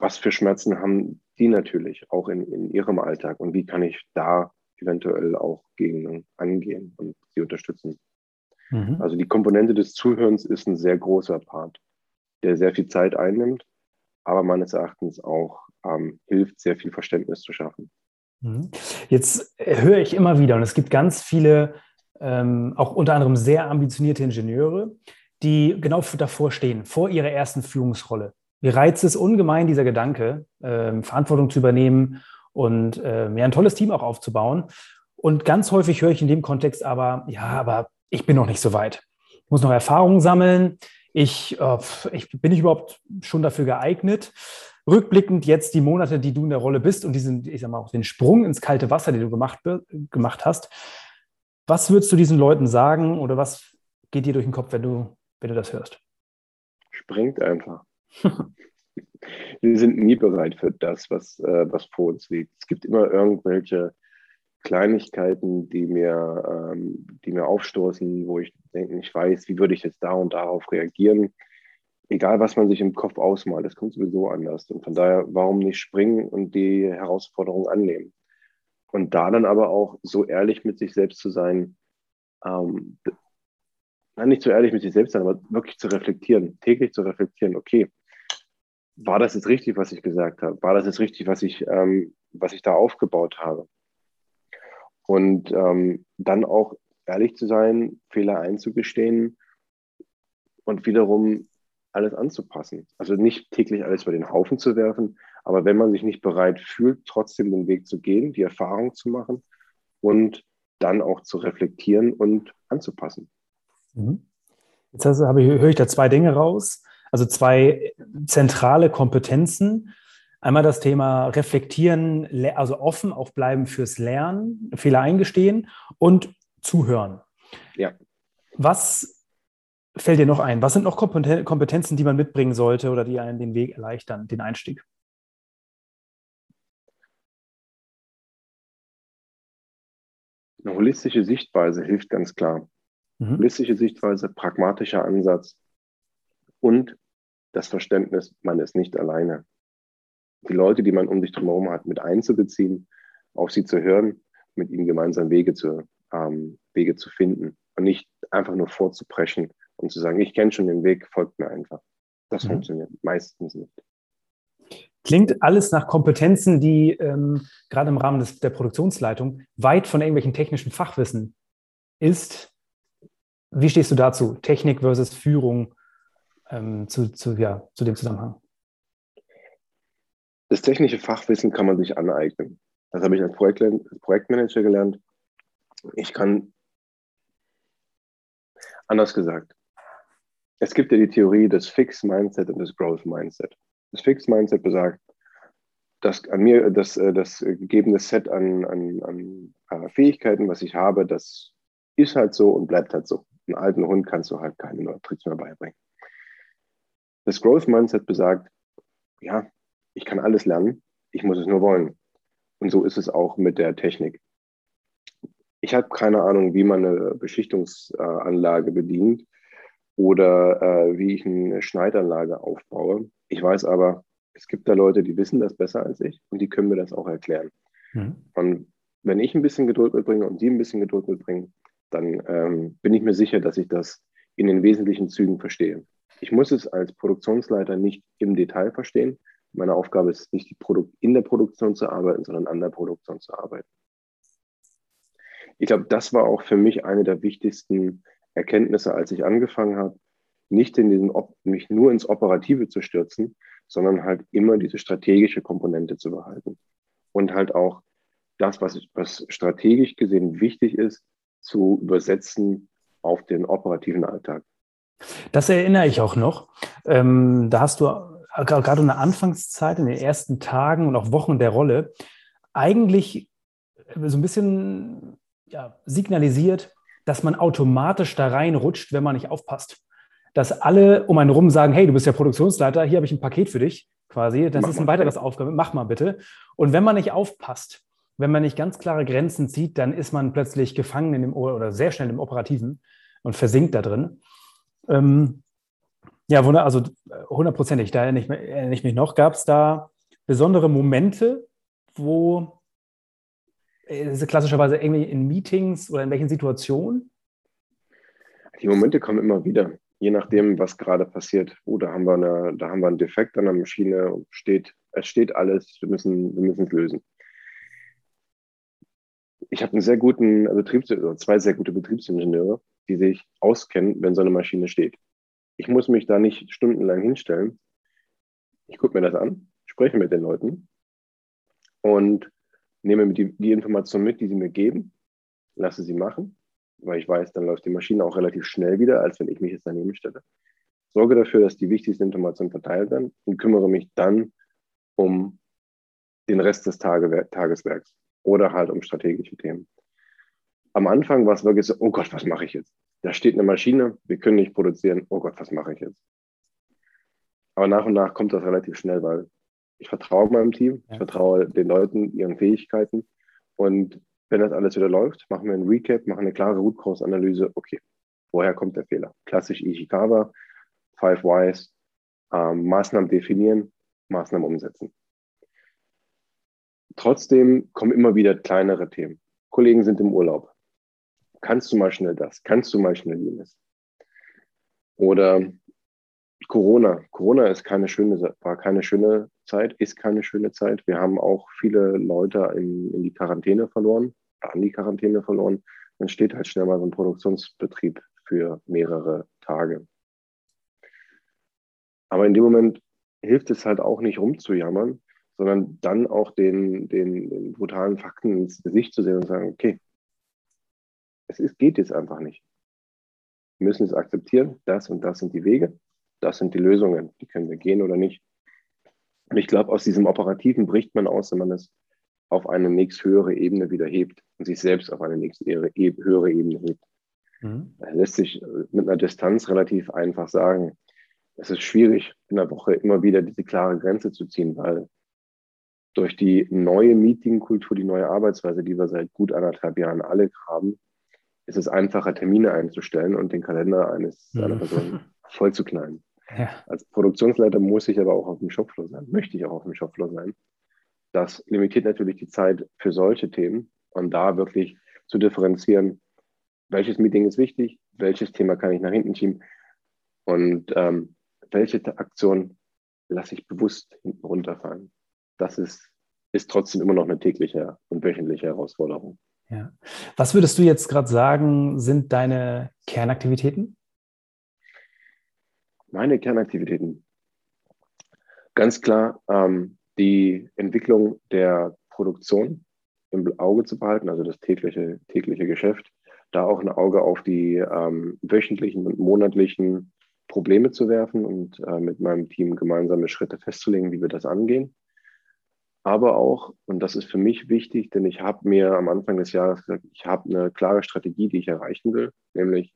was für Schmerzen haben die natürlich auch in, in ihrem Alltag und wie kann ich da eventuell auch gegen angehen und sie unterstützen. Mhm. Also die Komponente des Zuhörens ist ein sehr großer Part, der sehr viel Zeit einnimmt, aber meines Erachtens auch ähm, hilft, sehr viel Verständnis zu schaffen. Mhm. Jetzt höre ich immer wieder, und es gibt ganz viele, ähm, auch unter anderem sehr ambitionierte Ingenieure, die genau davor stehen, vor ihrer ersten Führungsrolle. Mir reizt es ungemein, dieser Gedanke, äh, Verantwortung zu übernehmen und äh, mir ein tolles Team auch aufzubauen. Und ganz häufig höre ich in dem Kontext aber, ja, aber ich bin noch nicht so weit. Ich muss noch Erfahrungen sammeln. Ich, äh, ich bin ich überhaupt schon dafür geeignet. Rückblickend jetzt die Monate, die du in der Rolle bist und diesen, ich sag mal, auch den Sprung ins kalte Wasser, den du gemacht, gemacht hast. Was würdest du diesen Leuten sagen oder was geht dir durch den Kopf, wenn du, wenn du das hörst? Springt einfach. Wir sind nie bereit für das, was, äh, was vor uns liegt. Es gibt immer irgendwelche Kleinigkeiten, die mir, ähm, die mir aufstoßen, wo ich denke, ich weiß, wie würde ich jetzt da und darauf reagieren. Egal, was man sich im Kopf ausmalt, das kommt sowieso anders. Und von daher, warum nicht springen und die Herausforderung annehmen? Und da dann aber auch so ehrlich mit sich selbst zu sein, ähm, nicht so ehrlich mit sich selbst sein, aber wirklich zu reflektieren, täglich zu reflektieren, okay, war das jetzt richtig, was ich gesagt habe? War das jetzt richtig, was ich, ähm, was ich da aufgebaut habe? Und ähm, dann auch ehrlich zu sein, Fehler einzugestehen und wiederum alles anzupassen. Also nicht täglich alles über den Haufen zu werfen, aber wenn man sich nicht bereit fühlt, trotzdem den Weg zu gehen, die Erfahrung zu machen und dann auch zu reflektieren und anzupassen. Mhm. Jetzt habe ich, höre ich da zwei Dinge raus, also zwei zentrale Kompetenzen. Einmal das Thema reflektieren, also offen auch bleiben fürs Lernen, Fehler eingestehen und zuhören. Ja. Was fällt dir noch ein? Was sind noch Kompetenzen, die man mitbringen sollte oder die einen den Weg erleichtern, den Einstieg? Eine holistische Sichtweise hilft ganz klar. Mhm. Holistische Sichtweise, pragmatischer Ansatz und das Verständnis, man ist nicht alleine. Die Leute, die man um sich herum hat, mit einzubeziehen, auf sie zu hören, mit ihnen gemeinsam Wege zu, ähm, Wege zu finden und nicht einfach nur vorzupreschen und zu sagen, ich kenne schon den Weg, folgt mir einfach. Das mhm. funktioniert meistens nicht. Klingt alles nach Kompetenzen, die ähm, gerade im Rahmen des, der Produktionsleitung weit von irgendwelchen technischen Fachwissen ist. Wie stehst du dazu? Technik versus Führung ähm, zu, zu, ja, zu dem Zusammenhang? Das technische Fachwissen kann man sich aneignen. Das habe ich als Projektmanager gelernt. Ich kann, anders gesagt, es gibt ja die Theorie des Fixed Mindset und des Growth Mindset. Das Fixed Mindset besagt, dass an mir das, äh, das gegebene Set an, an, an äh, Fähigkeiten, was ich habe, das ist halt so und bleibt halt so. Einen alten Hund kannst du halt keine neuen Tricks mehr beibringen. Das Growth Mindset besagt, ja, ich kann alles lernen, ich muss es nur wollen. Und so ist es auch mit der Technik. Ich habe keine Ahnung, wie man eine Beschichtungsanlage bedient oder äh, wie ich eine Schneidanlage aufbaue. Ich weiß aber, es gibt da Leute, die wissen das besser als ich und die können mir das auch erklären. Mhm. Und wenn ich ein bisschen Geduld mitbringe und Sie ein bisschen Geduld mitbringen, dann ähm, bin ich mir sicher, dass ich das in den wesentlichen Zügen verstehe. Ich muss es als Produktionsleiter nicht im Detail verstehen. Meine Aufgabe ist nicht, in der Produktion zu arbeiten, sondern an der Produktion zu arbeiten. Ich glaube, das war auch für mich eine der wichtigsten Erkenntnisse, als ich angefangen habe, nicht in diesen, mich nur ins Operative zu stürzen, sondern halt immer diese strategische Komponente zu behalten. Und halt auch das, was, was strategisch gesehen wichtig ist, zu übersetzen auf den operativen Alltag. Das erinnere ich auch noch. Ähm, da hast du gerade in der Anfangszeit, in den ersten Tagen und auch Wochen der Rolle, eigentlich so ein bisschen ja, signalisiert, dass man automatisch da reinrutscht, wenn man nicht aufpasst. Dass alle um einen rum sagen, hey, du bist ja Produktionsleiter, hier habe ich ein Paket für dich, quasi. Das mach ist ein weiteres Aufgabe, mach mal bitte. Und wenn man nicht aufpasst, wenn man nicht ganz klare Grenzen zieht, dann ist man plötzlich gefangen in dem oder sehr schnell im Operativen und versinkt da drin. Ähm, ja, also hundertprozentig, da erinnere ich, mich noch, gab es da besondere Momente, wo äh, ist klassischerweise irgendwie in Meetings oder in welchen Situationen? Die Momente kommen immer wieder, je nachdem, was gerade passiert. Oh, da haben wir, eine, da haben wir einen Defekt an der Maschine, steht, es steht alles, wir müssen, wir müssen es lösen. Ich habe einen sehr guten Betriebs zwei sehr gute Betriebsingenieure, die sich auskennen, wenn so eine Maschine steht. Ich muss mich da nicht stundenlang hinstellen. Ich gucke mir das an, spreche mit den Leuten und nehme die, die Information mit, die sie mir geben, lasse sie machen, weil ich weiß, dann läuft die Maschine auch relativ schnell wieder, als wenn ich mich jetzt daneben stelle. Sorge dafür, dass die wichtigsten Informationen verteilt werden und kümmere mich dann um den Rest des Tage, Tageswerks oder halt um strategische Themen. Am Anfang war es wirklich so, oh Gott, was mache ich jetzt? Da steht eine Maschine, wir können nicht produzieren, oh Gott, was mache ich jetzt? Aber nach und nach kommt das relativ schnell, weil ich vertraue meinem Team, ich vertraue den Leuten, ihren Fähigkeiten. Und wenn das alles wieder läuft, machen wir ein Recap, machen eine klare Root Cause Analyse. Okay, woher kommt der Fehler? Klassisch Ishikawa, Five Whys, ähm, Maßnahmen definieren, Maßnahmen umsetzen. Trotzdem kommen immer wieder kleinere Themen. Kollegen sind im Urlaub. Kannst du mal schnell das? Kannst du mal schnell jenes? Oder Corona. Corona ist keine schöne, war keine schöne Zeit, ist keine schöne Zeit. Wir haben auch viele Leute in, in die Quarantäne verloren, an die Quarantäne verloren. Dann steht halt schnell mal so ein Produktionsbetrieb für mehrere Tage. Aber in dem Moment hilft es halt auch nicht rumzujammern, sondern dann auch den, den, brutalen Fakten ins Gesicht zu sehen und sagen, okay, es ist, geht jetzt einfach nicht. Wir müssen es akzeptieren, das und das sind die Wege, das sind die Lösungen, die können wir gehen oder nicht. Und ich glaube, aus diesem Operativen bricht man aus, wenn man es auf eine nächsthöhere Ebene wieder hebt und sich selbst auf eine nächsthöhere Ebene hebt. Mhm. Das lässt sich mit einer Distanz relativ einfach sagen. Es ist schwierig, in der Woche immer wieder diese klare Grenze zu ziehen, weil durch die neue Meetingkultur, die neue Arbeitsweise, die wir seit gut anderthalb Jahren alle haben, ist es einfacher, Termine einzustellen und den Kalender eines mhm. einer Person voll zu knallen. Ja. Als Produktionsleiter muss ich aber auch auf dem Shopfloor sein, möchte ich auch auf dem Shopfloor sein. Das limitiert natürlich die Zeit für solche Themen und da wirklich zu differenzieren, welches Meeting ist wichtig, welches Thema kann ich nach hinten schieben und ähm, welche Aktion lasse ich bewusst hinten runterfallen. Das ist, ist trotzdem immer noch eine tägliche und wöchentliche Herausforderung. Ja. Was würdest du jetzt gerade sagen, sind deine Kernaktivitäten? Meine Kernaktivitäten. Ganz klar ähm, die Entwicklung der Produktion im Auge zu behalten, also das tägliche, tägliche Geschäft. Da auch ein Auge auf die ähm, wöchentlichen und monatlichen Probleme zu werfen und äh, mit meinem Team gemeinsame Schritte festzulegen, wie wir das angehen aber auch, und das ist für mich wichtig, denn ich habe mir am Anfang des Jahres gesagt, ich habe eine klare Strategie, die ich erreichen will, nämlich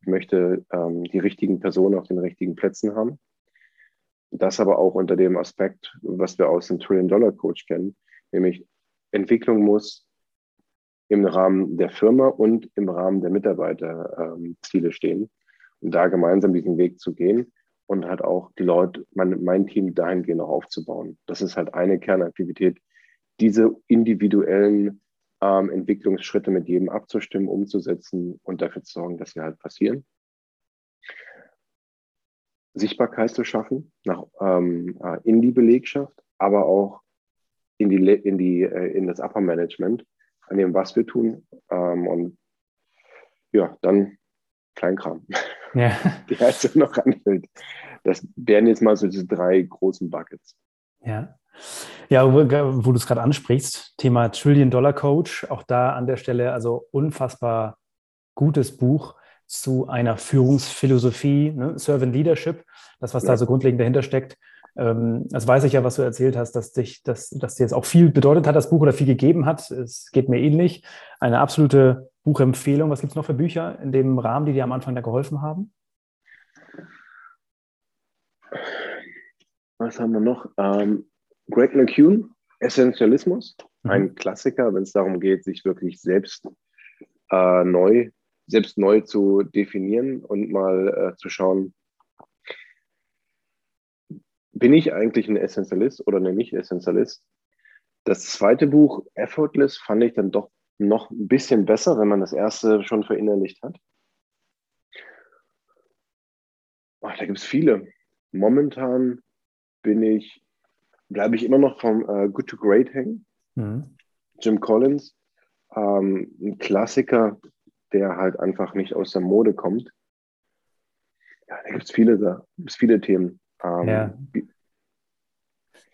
ich möchte ähm, die richtigen Personen auf den richtigen Plätzen haben. Das aber auch unter dem Aspekt, was wir aus dem Trillion-Dollar-Coach kennen, nämlich Entwicklung muss im Rahmen der Firma und im Rahmen der Mitarbeiterziele ähm, stehen und da gemeinsam diesen Weg zu gehen und halt auch die Leute, mein, mein Team dahingehend auch aufzubauen. Das ist halt eine Kernaktivität, diese individuellen ähm, Entwicklungsschritte mit jedem abzustimmen, umzusetzen und dafür zu sorgen, dass sie halt passieren. Sichtbarkeit zu schaffen nach, ähm, äh, in die Belegschaft, aber auch in, die, in, die, äh, in das Upper Management, an dem, was wir tun. Ähm, und ja, dann Kleinkram, ja. die also noch anfällt. Das wären jetzt mal so diese drei großen Buckets. Ja. Ja, wo, wo du es gerade ansprichst, Thema Trillion-Dollar-Coach, auch da an der Stelle, also unfassbar gutes Buch zu einer Führungsphilosophie, ne? Servant Leadership, das, was ja. da so grundlegend dahinter steckt. Ähm, das weiß ich ja, was du erzählt hast, dass, dich, dass, dass dir jetzt auch viel bedeutet hat, das Buch oder viel gegeben hat. Es geht mir ähnlich. Eine absolute Buchempfehlung. Was gibt es noch für Bücher in dem Rahmen, die dir am Anfang da geholfen haben? Was haben wir noch? Ähm, Greg McCune, Essentialismus, mhm. ein Klassiker, wenn es darum geht, sich wirklich selbst äh, neu, selbst neu zu definieren und mal äh, zu schauen, bin ich eigentlich ein Essentialist oder ein Nicht-Essentialist? Das zweite Buch, Effortless, fand ich dann doch noch ein bisschen besser, wenn man das erste schon verinnerlicht hat. Ach, da gibt es viele. Momentan bin ich, bleibe ich immer noch vom äh, Good to Great hängen. Mhm. Jim Collins, ähm, ein Klassiker, der halt einfach nicht aus der Mode kommt. Ja, da gibt es viele, da gibt's viele Themen. Ähm, ja.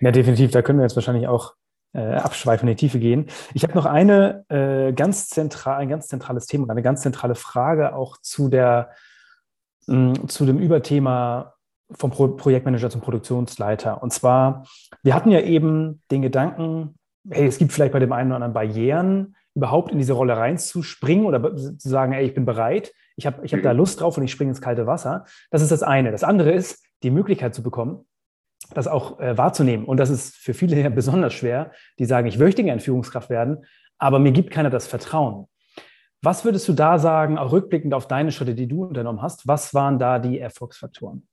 ja, definitiv. Da können wir jetzt wahrscheinlich auch äh, abschweifen, in die Tiefe gehen. Ich habe noch eine äh, ganz zentral, ein ganz zentrales Thema, eine ganz zentrale Frage auch zu der mh, mm, zu dem Überthema vom Pro Projektmanager zum Produktionsleiter. Und zwar, wir hatten ja eben den Gedanken, hey, es gibt vielleicht bei dem einen oder anderen Barrieren, überhaupt in diese Rolle reinzuspringen oder zu sagen, hey, ich bin bereit, ich habe ich hab da Lust drauf und ich springe ins kalte Wasser. Das ist das eine. Das andere ist, die Möglichkeit zu bekommen, das auch äh, wahrzunehmen. Und das ist für viele ja besonders schwer, die sagen, ich möchte gerne Führungskraft werden, aber mir gibt keiner das Vertrauen. Was würdest du da sagen, auch rückblickend auf deine Schritte, die du unternommen hast? Was waren da die Erfolgsfaktoren?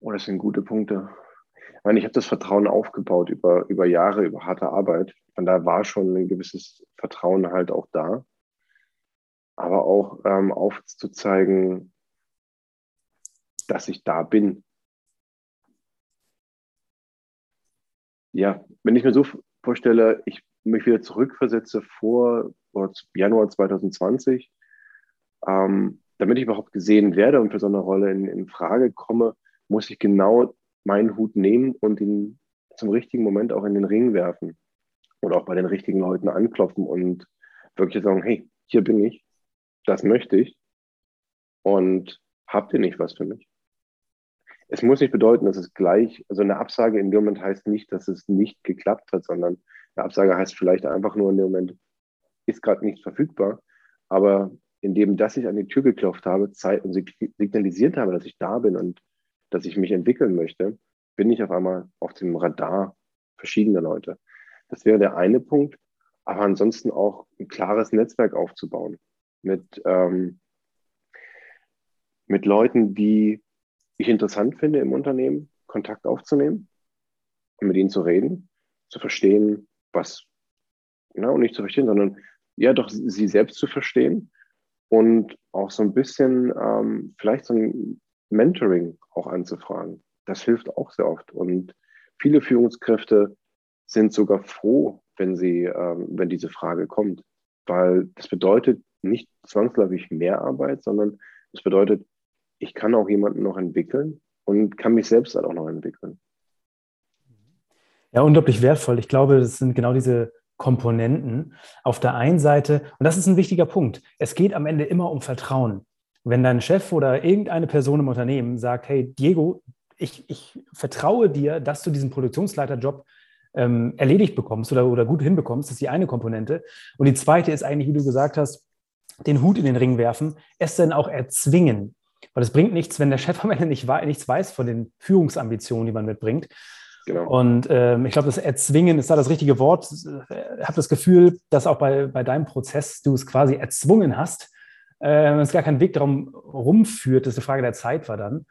Oh, das sind gute Punkte. Ich meine, ich habe das Vertrauen aufgebaut über, über Jahre, über harte Arbeit. Und da war schon ein gewisses Vertrauen halt auch da aber auch ähm, aufzuzeigen, dass ich da bin. Ja, wenn ich mir so vorstelle, ich mich wieder zurückversetze vor, Januar 2020, ähm, damit ich überhaupt gesehen werde und für so eine Rolle in, in Frage komme, muss ich genau meinen Hut nehmen und ihn zum richtigen Moment auch in den Ring werfen. oder auch bei den richtigen Leuten anklopfen und wirklich sagen, hey, hier bin ich, das möchte ich und habt ihr nicht was für mich? Es muss nicht bedeuten, dass es gleich, also eine Absage in dem Moment heißt nicht, dass es nicht geklappt hat, sondern eine Absage heißt vielleicht einfach nur in dem Moment, ist gerade nichts verfügbar, aber indem, dass ich an die Tür geklopft habe Zeit, und signalisiert habe, dass ich da bin und dass ich mich entwickeln möchte, bin ich auf einmal auf dem Radar verschiedener Leute. Das wäre der eine Punkt, aber ansonsten auch ein klares Netzwerk aufzubauen mit, ähm, mit Leuten, die ich interessant finde im Unternehmen, Kontakt aufzunehmen und mit ihnen zu reden, zu verstehen, was, na, und nicht zu verstehen, sondern ja, doch sie selbst zu verstehen und auch so ein bisschen ähm, vielleicht so ein Mentoring auch anzufragen. Das hilft auch sehr oft. Und viele Führungskräfte sind sogar froh, wenn sie, ähm, wenn diese Frage kommt, weil das bedeutet nicht zwangsläufig mehr Arbeit, sondern es bedeutet, ich kann auch jemanden noch entwickeln und kann mich selbst dann auch noch entwickeln. Ja, unglaublich wertvoll. Ich glaube, das sind genau diese Komponenten. Auf der einen Seite, und das ist ein wichtiger Punkt, es geht am Ende immer um Vertrauen. Wenn dein Chef oder irgendeine Person im Unternehmen sagt, hey Diego, ich, ich vertraue dir, dass du diesen Produktionsleiterjob ähm, erledigt bekommst oder, oder gut hinbekommst, das ist die eine Komponente. Und die zweite ist eigentlich, wie du gesagt hast, den Hut in den Ring werfen, es dann auch erzwingen. Weil es bringt nichts, wenn der Chef am Ende nicht, nichts weiß von den Führungsambitionen, die man mitbringt. Genau. Und ähm, ich glaube, das Erzwingen ist da das richtige Wort. Ich habe das Gefühl, dass auch bei, bei deinem Prozess du es quasi erzwungen hast. Äh, es gar keinen Weg darum rumführt, das eine Frage der Zeit war dann,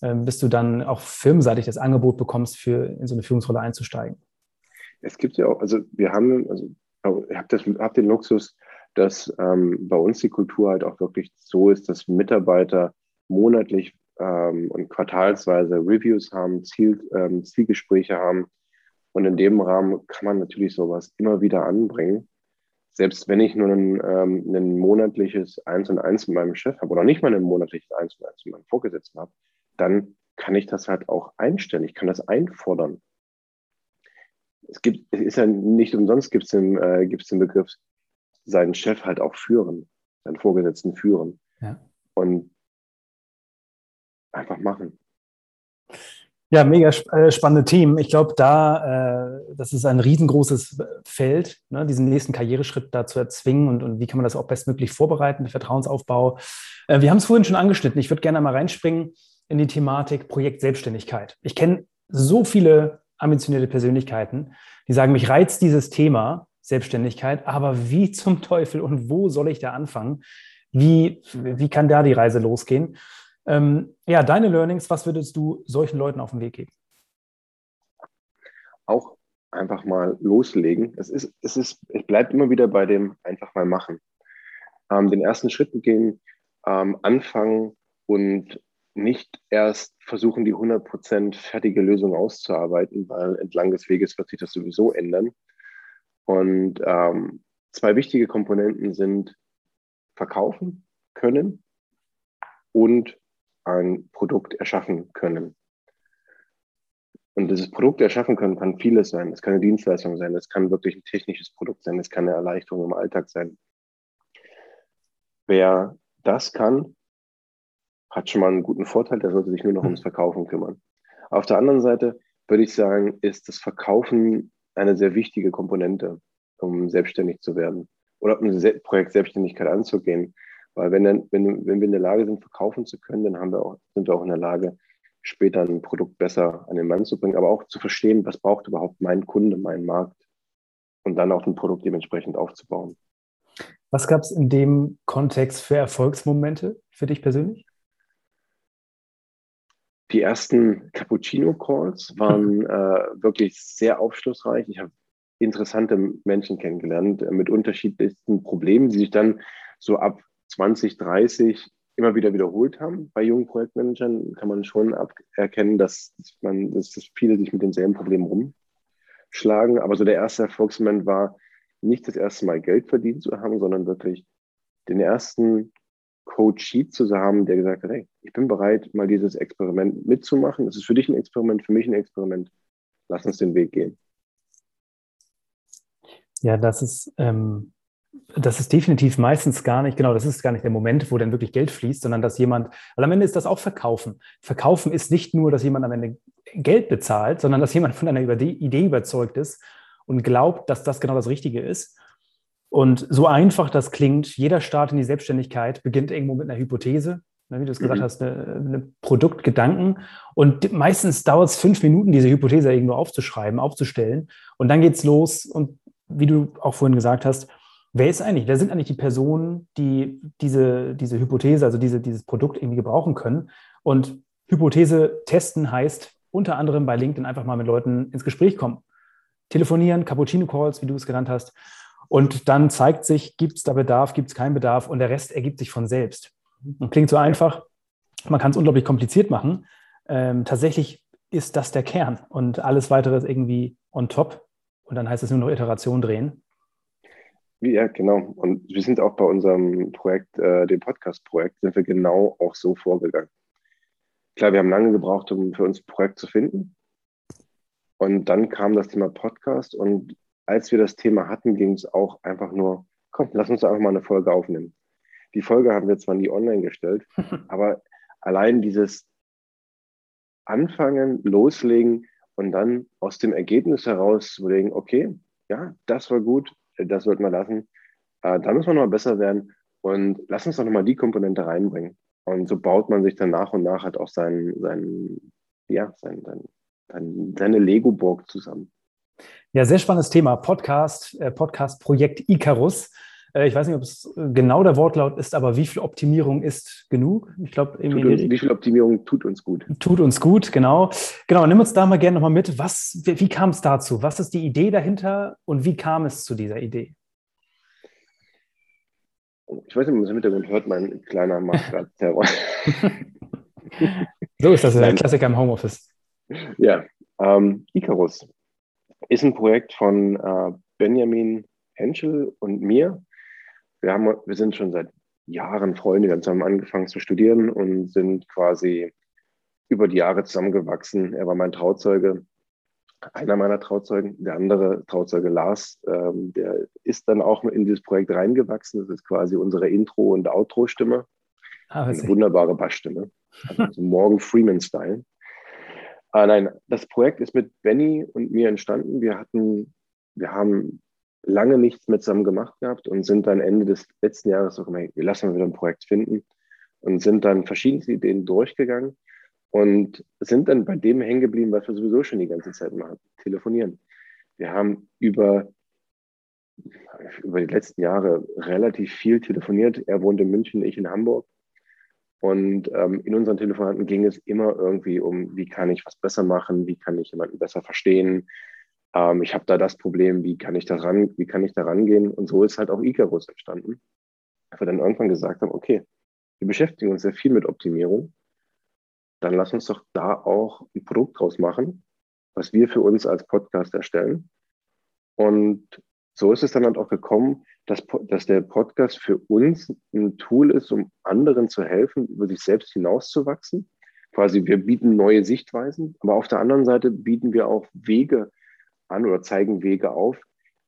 äh, bis du dann auch firmenseitig das Angebot bekommst, für in so eine Führungsrolle einzusteigen. Es gibt ja auch, also wir haben, also ich habe hab den Luxus, dass ähm, bei uns die Kultur halt auch wirklich so ist, dass Mitarbeiter monatlich ähm, und quartalsweise Reviews haben, Ziel, ähm, Zielgespräche haben. Und in dem Rahmen kann man natürlich sowas immer wieder anbringen. Selbst wenn ich nur ein, ähm, ein monatliches Eins und Eins mit meinem Chef habe oder nicht mal ein monatliches Eins und Eins mit meinem Vorgesetzten habe, dann kann ich das halt auch einstellen. Ich kann das einfordern. Es gibt, es ist ja nicht umsonst gibt es den, äh, den Begriff, seinen Chef halt auch führen, seinen Vorgesetzten führen. Ja. Und einfach machen. Ja, mega äh, spannende Themen. Ich glaube, da, äh, das ist ein riesengroßes Feld, ne, diesen nächsten Karriereschritt da zu erzwingen und, und wie kann man das auch bestmöglich vorbereiten, Vertrauensaufbau. Äh, wir haben es vorhin schon angeschnitten. Ich würde gerne mal reinspringen in die Thematik Projekt Selbstständigkeit. Ich kenne so viele ambitionierte Persönlichkeiten, die sagen, mich reizt dieses Thema Selbstständigkeit, aber wie zum Teufel und wo soll ich da anfangen? Wie, wie kann da die Reise losgehen? Ähm, ja, deine Learnings, was würdest du solchen Leuten auf den Weg geben? Auch einfach mal loslegen. Es, ist, es, ist, es bleibt immer wieder bei dem einfach mal machen. Ähm, den ersten Schritt begehen, ähm, anfangen und nicht erst versuchen, die 100% fertige Lösung auszuarbeiten, weil entlang des Weges wird sich das sowieso ändern. Und ähm, zwei wichtige Komponenten sind verkaufen können und ein Produkt erschaffen können. Und dieses Produkt erschaffen können kann vieles sein. Es kann eine Dienstleistung sein, es kann wirklich ein technisches Produkt sein, es kann eine Erleichterung im Alltag sein. Wer das kann, hat schon mal einen guten Vorteil, der sollte sich nur noch ums Verkaufen kümmern. Auf der anderen Seite würde ich sagen, ist das Verkaufen eine sehr wichtige Komponente, um selbstständig zu werden oder um ein Projekt Selbstständigkeit anzugehen. Weil wenn, dann, wenn, wenn wir in der Lage sind, verkaufen zu können, dann haben wir auch, sind wir auch in der Lage, später ein Produkt besser an den Mann zu bringen, aber auch zu verstehen, was braucht überhaupt mein Kunde, mein Markt und dann auch ein Produkt dementsprechend aufzubauen. Was gab es in dem Kontext für Erfolgsmomente für dich persönlich? Die ersten Cappuccino-Calls waren äh, wirklich sehr aufschlussreich. Ich habe interessante Menschen kennengelernt äh, mit unterschiedlichsten Problemen, die sich dann so ab 20, 30 immer wieder wiederholt haben. Bei jungen Projektmanagern kann man schon erkennen, dass, man, dass viele sich mit denselben Problemen rumschlagen. Aber so der erste Erfolgsmoment war, nicht das erste Mal Geld verdient zu haben, sondern wirklich den ersten Coach zu haben, der gesagt hat, hey, ich bin bereit, mal dieses Experiment mitzumachen. Es ist für dich ein Experiment, für mich ein Experiment. Lass uns den Weg gehen. Ja, das ist, ähm, das ist definitiv meistens gar nicht, genau, das ist gar nicht der Moment, wo dann wirklich Geld fließt, sondern dass jemand, weil am Ende ist das auch Verkaufen. Verkaufen ist nicht nur, dass jemand am Ende Geld bezahlt, sondern dass jemand von einer Idee überzeugt ist und glaubt, dass das genau das Richtige ist. Und so einfach das klingt, jeder Start in die Selbstständigkeit beginnt irgendwo mit einer Hypothese, ne, wie du es gesagt mhm. hast, eine, eine Produktgedanken. Und meistens dauert es fünf Minuten, diese Hypothese irgendwo aufzuschreiben, aufzustellen. Und dann geht es los. Und wie du auch vorhin gesagt hast, wer ist eigentlich, wer sind eigentlich die Personen, die diese, diese Hypothese, also diese, dieses Produkt irgendwie gebrauchen können? Und Hypothese testen heißt unter anderem bei LinkedIn einfach mal mit Leuten ins Gespräch kommen. Telefonieren, Cappuccino-Calls, wie du es genannt hast. Und dann zeigt sich, gibt es da Bedarf, gibt es keinen Bedarf und der Rest ergibt sich von selbst. Und klingt so einfach, man kann es unglaublich kompliziert machen. Ähm, tatsächlich ist das der Kern und alles weitere ist irgendwie on top. Und dann heißt es nur noch Iteration drehen. Ja, genau. Und wir sind auch bei unserem Projekt, äh, dem Podcast-Projekt, sind wir genau auch so vorgegangen. Klar, wir haben lange gebraucht, um für uns ein Projekt zu finden. Und dann kam das Thema Podcast und als wir das Thema hatten, ging es auch einfach nur, komm, lass uns einfach mal eine Folge aufnehmen. Die Folge haben wir zwar nie online gestellt, aber allein dieses Anfangen, Loslegen und dann aus dem Ergebnis heraus zu überlegen, okay, ja, das war gut, das sollten wir lassen. Äh, da müssen wir noch mal besser werden und lass uns doch noch mal die Komponente reinbringen. Und so baut man sich dann nach und nach halt auch sein, sein, ja, sein, sein, seine Lego-Burg zusammen. Ja, sehr spannendes Thema. Podcast, äh, Podcast-Projekt Icarus. Äh, ich weiß nicht, ob es genau der Wortlaut ist, aber wie viel Optimierung ist genug? Ich glaube, wie viel Optimierung tut uns gut? Tut uns gut, genau. Genau, nimm uns da mal gerne nochmal mit. Was, wie, wie kam es dazu? Was ist die Idee dahinter und wie kam es zu dieser Idee? Ich weiß nicht, ob man es im Hintergrund hört, mein kleiner macht gerade Terror. so ist das, der Klassiker im Homeoffice. Ja, ähm, Icarus ist ein Projekt von äh, Benjamin Henschel und mir. Wir, haben, wir sind schon seit Jahren Freunde. Wir haben zusammen angefangen zu studieren und sind quasi über die Jahre zusammengewachsen. Er war mein Trauzeuge, einer meiner Trauzeugen. Der andere Trauzeuge Lars, ähm, der ist dann auch in dieses Projekt reingewachsen. Das ist quasi unsere Intro- und Outro-Stimme. Ah, Eine wunderbare Bassstimme. Also Morgan Freeman-Style. Ah, nein, das Projekt ist mit Benny und mir entstanden. Wir hatten, wir haben lange nichts mit zusammen gemacht gehabt und sind dann Ende des letzten Jahres so gemerkt, wir lassen wieder ein Projekt finden und sind dann verschiedenste Ideen durchgegangen und sind dann bei dem hängen geblieben, was wir sowieso schon die ganze Zeit machen, telefonieren. Wir haben über, über die letzten Jahre relativ viel telefoniert. Er wohnt in München, ich in Hamburg. Und ähm, in unseren Telefonaten ging es immer irgendwie um, wie kann ich was besser machen, wie kann ich jemanden besser verstehen. Ähm, ich habe da das Problem, wie kann ich da wie kann ich da rangehen? Und so ist halt auch Icarus entstanden. Dass wir dann irgendwann gesagt haben, okay, wir beschäftigen uns sehr viel mit Optimierung. Dann lass uns doch da auch ein Produkt draus machen, was wir für uns als Podcast erstellen. Und so ist es dann halt auch gekommen, dass, dass der Podcast für uns ein Tool ist, um anderen zu helfen, über sich selbst hinauszuwachsen. Quasi, wir bieten neue Sichtweisen, aber auf der anderen Seite bieten wir auch Wege an oder zeigen Wege auf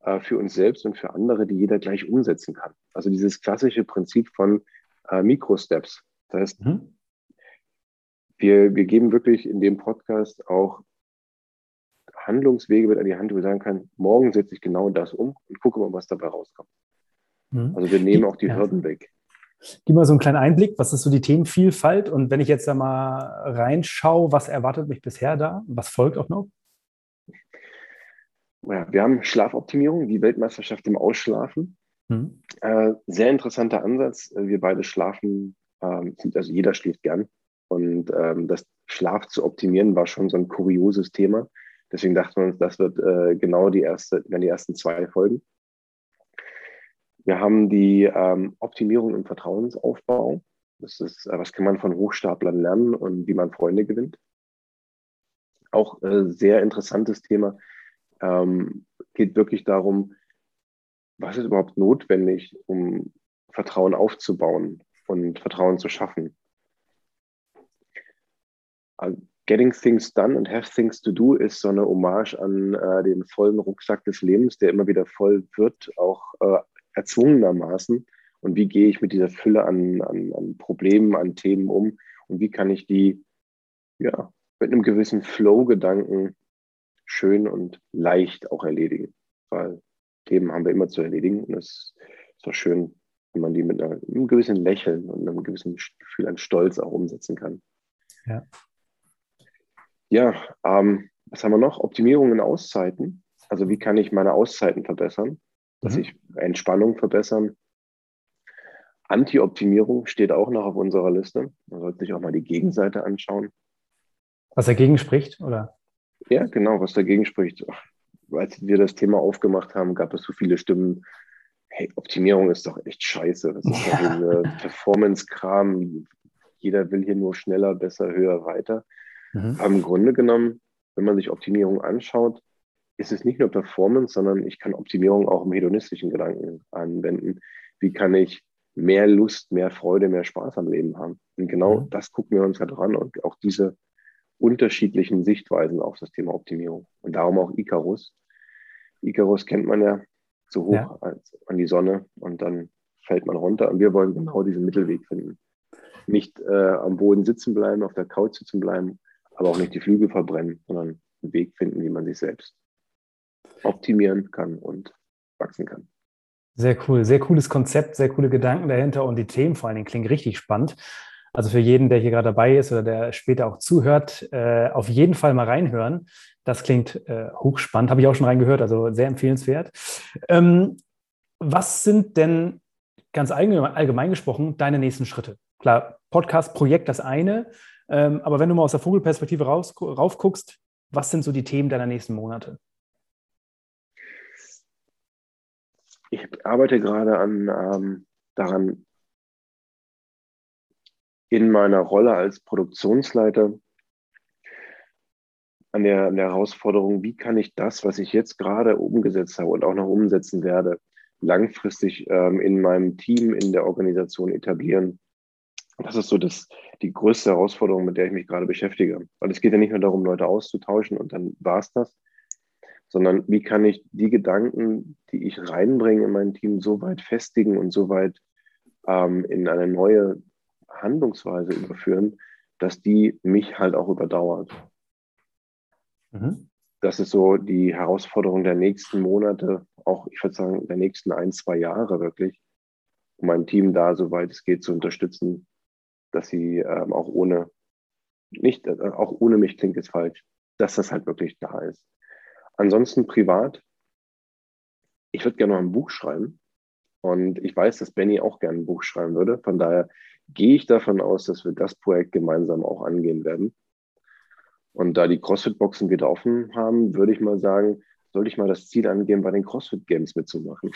äh, für uns selbst und für andere, die jeder gleich umsetzen kann. Also dieses klassische Prinzip von äh, Mikrosteps. Das heißt, mhm. wir, wir geben wirklich in dem Podcast auch Handlungswege mit an die Hand, wo ich sagen kann, morgen setze ich genau das um und gucke mal, was dabei rauskommt. Mhm. Also wir nehmen auch die ja. Hürden weg. Gib mal so einen kleinen Einblick, was ist so die Themenvielfalt? Und wenn ich jetzt da mal reinschaue, was erwartet mich bisher da? Was folgt auch noch? Ja, wir haben Schlafoptimierung, die Weltmeisterschaft im Ausschlafen. Mhm. Äh, sehr interessanter Ansatz. Wir beide schlafen, äh, also jeder schläft gern. Und ähm, das Schlaf zu optimieren war schon so ein kurioses Thema. Deswegen dachten wir uns, das wird äh, genau die, erste, die ersten zwei Folgen. Wir haben die ähm, Optimierung im Vertrauensaufbau. Das ist, äh, was kann man von Hochstaplern lernen und wie man Freunde gewinnt. Auch äh, sehr interessantes Thema. Ähm, geht wirklich darum, was ist überhaupt notwendig, um Vertrauen aufzubauen und Vertrauen zu schaffen. Getting Things Done und Have Things to Do ist so eine Hommage an äh, den vollen Rucksack des Lebens, der immer wieder voll wird, auch äh, erzwungenermaßen. Und wie gehe ich mit dieser Fülle an, an, an Problemen, an Themen um und wie kann ich die ja, mit einem gewissen Flow-Gedanken schön und leicht auch erledigen. Weil Themen haben wir immer zu erledigen und es ist doch schön, wenn man die mit einer, einem gewissen Lächeln und einem gewissen Gefühl an Stolz auch umsetzen kann. Ja. Ja, ähm, was haben wir noch? Optimierung in Auszeiten. Also wie kann ich meine Auszeiten verbessern? Dass mhm. ich Entspannung verbessern. Anti-Optimierung steht auch noch auf unserer Liste. Man sollte sich auch mal die Gegenseite anschauen. Was dagegen spricht, oder? Ja, genau, was dagegen spricht. Als wir das Thema aufgemacht haben, gab es so viele Stimmen. Hey, Optimierung ist doch echt scheiße. Das ist ja. doch ein Performance-Kram. Jeder will hier nur schneller, besser, höher, weiter. Mhm. Aber im Grunde genommen, wenn man sich Optimierung anschaut, ist es nicht nur Performance, sondern ich kann Optimierung auch im hedonistischen Gedanken anwenden. Wie kann ich mehr Lust, mehr Freude, mehr Spaß am Leben haben? Und genau mhm. das gucken wir uns halt ran und auch diese unterschiedlichen Sichtweisen auf das Thema Optimierung. Und darum auch Icarus. Icarus kennt man ja so hoch ja. an die Sonne und dann fällt man runter. Und wir wollen genau diesen Mittelweg finden. Nicht äh, am Boden sitzen bleiben, auf der Couch sitzen bleiben, aber auch nicht die Flügel verbrennen, sondern einen Weg finden, wie man sich selbst optimieren kann und wachsen kann. Sehr cool, sehr cooles Konzept, sehr coole Gedanken dahinter und die Themen vor allen Dingen klingen richtig spannend. Also für jeden, der hier gerade dabei ist oder der später auch zuhört, äh, auf jeden Fall mal reinhören. Das klingt äh, hochspannend, habe ich auch schon reingehört, also sehr empfehlenswert. Ähm, was sind denn ganz allgemein, allgemein gesprochen deine nächsten Schritte? Klar, Podcast-Projekt das eine, ähm, aber wenn du mal aus der Vogelperspektive raus, rauf guckst, was sind so die Themen deiner nächsten Monate? Ich arbeite gerade an, ähm, daran, in meiner Rolle als Produktionsleiter an der, an der Herausforderung, wie kann ich das, was ich jetzt gerade umgesetzt habe und auch noch umsetzen werde, langfristig ähm, in meinem Team, in der Organisation etablieren. Das ist so das, die größte Herausforderung, mit der ich mich gerade beschäftige. Weil es geht ja nicht nur darum, Leute auszutauschen und dann war es das, sondern wie kann ich die Gedanken, die ich reinbringe in mein Team, so weit festigen und so weit ähm, in eine neue Handlungsweise überführen, dass die mich halt auch überdauert. Mhm. Das ist so die Herausforderung der nächsten Monate, auch ich würde sagen, der nächsten ein, zwei Jahre wirklich, um mein Team da, soweit es geht, zu unterstützen, dass sie ähm, auch ohne, nicht, äh, auch ohne mich klingt es falsch, dass das halt wirklich da ist. Ansonsten privat, ich würde gerne noch ein Buch schreiben. Und ich weiß, dass Benny auch gerne ein Buch schreiben würde. Von daher gehe ich davon aus, dass wir das Projekt gemeinsam auch angehen werden. Und da die CrossFit-Boxen wieder offen haben, würde ich mal sagen, sollte ich mal das Ziel angehen, bei den CrossFit Games mitzumachen.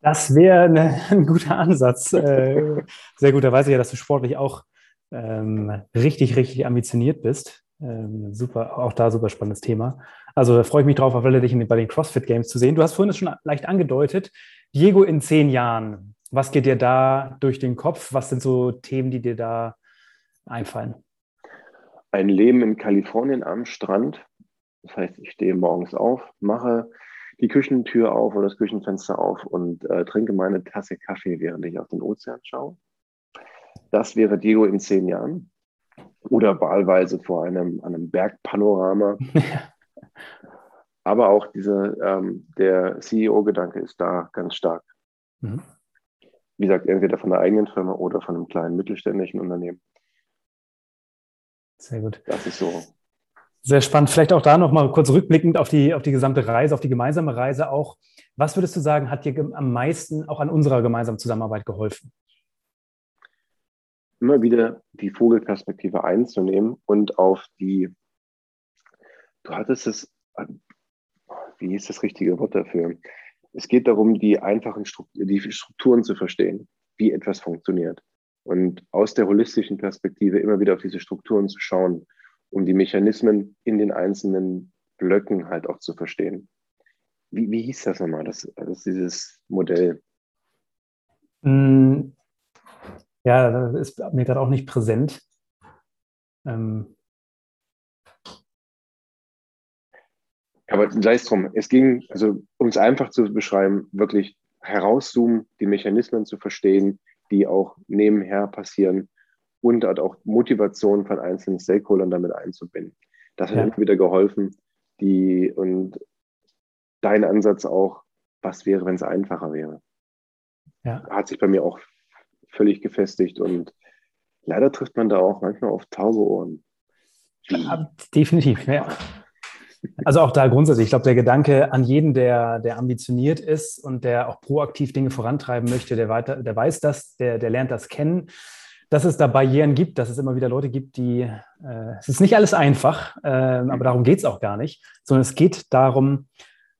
Das wäre ne, ein guter Ansatz. Äh, sehr gut, da weiß ich ja, dass du sportlich auch ähm, richtig, richtig ambitioniert bist. Ähm, super, auch da super spannendes Thema. Also da freue ich mich drauf, auf alle dich bei den CrossFit Games zu sehen. Du hast vorhin es schon leicht angedeutet. Diego in zehn Jahren, was geht dir da durch den Kopf? Was sind so Themen, die dir da einfallen? Ein Leben in Kalifornien am Strand. Das heißt, ich stehe morgens auf, mache die Küchentür auf oder das Küchenfenster auf und äh, trinke meine Tasse Kaffee, während ich auf den Ozean schaue. Das wäre Diego in zehn Jahren. Oder wahlweise vor einem, einem Bergpanorama. Aber auch diese, ähm, der CEO-Gedanke ist da ganz stark. Mhm wie gesagt, entweder von der eigenen Firma oder von einem kleinen mittelständischen Unternehmen. Sehr gut. Das ist so. Sehr spannend. Vielleicht auch da nochmal kurz rückblickend auf die, auf die gesamte Reise, auf die gemeinsame Reise auch. Was würdest du sagen, hat dir am meisten auch an unserer gemeinsamen Zusammenarbeit geholfen? Immer wieder die Vogelperspektive einzunehmen und auf die, du hattest es, wie ist das richtige Wort dafür? Es geht darum, die einfachen Strukturen, die Strukturen zu verstehen, wie etwas funktioniert. Und aus der holistischen Perspektive immer wieder auf diese Strukturen zu schauen, um die Mechanismen in den einzelnen Blöcken halt auch zu verstehen. Wie, wie hieß das nochmal, das, das dieses Modell? Ja, ist mir gerade auch nicht präsent. Ähm, Aber sei es drum, es ging, also um es einfach zu beschreiben, wirklich herauszoomen, die Mechanismen zu verstehen, die auch nebenher passieren und halt auch Motivation von einzelnen Stakeholdern damit einzubinden. Das hat ja. immer wieder geholfen. Die, und dein Ansatz auch, was wäre, wenn es einfacher wäre? Ja. Hat sich bei mir auch völlig gefestigt und leider trifft man da auch manchmal auf taube Ohren. Ja, definitiv, ja. Also auch da grundsätzlich, ich glaube, der Gedanke an jeden, der, der ambitioniert ist und der auch proaktiv Dinge vorantreiben möchte, der, weiter, der weiß das, der, der lernt das kennen, dass es da Barrieren gibt, dass es immer wieder Leute gibt, die, äh, es ist nicht alles einfach, äh, aber darum geht es auch gar nicht, sondern es geht darum,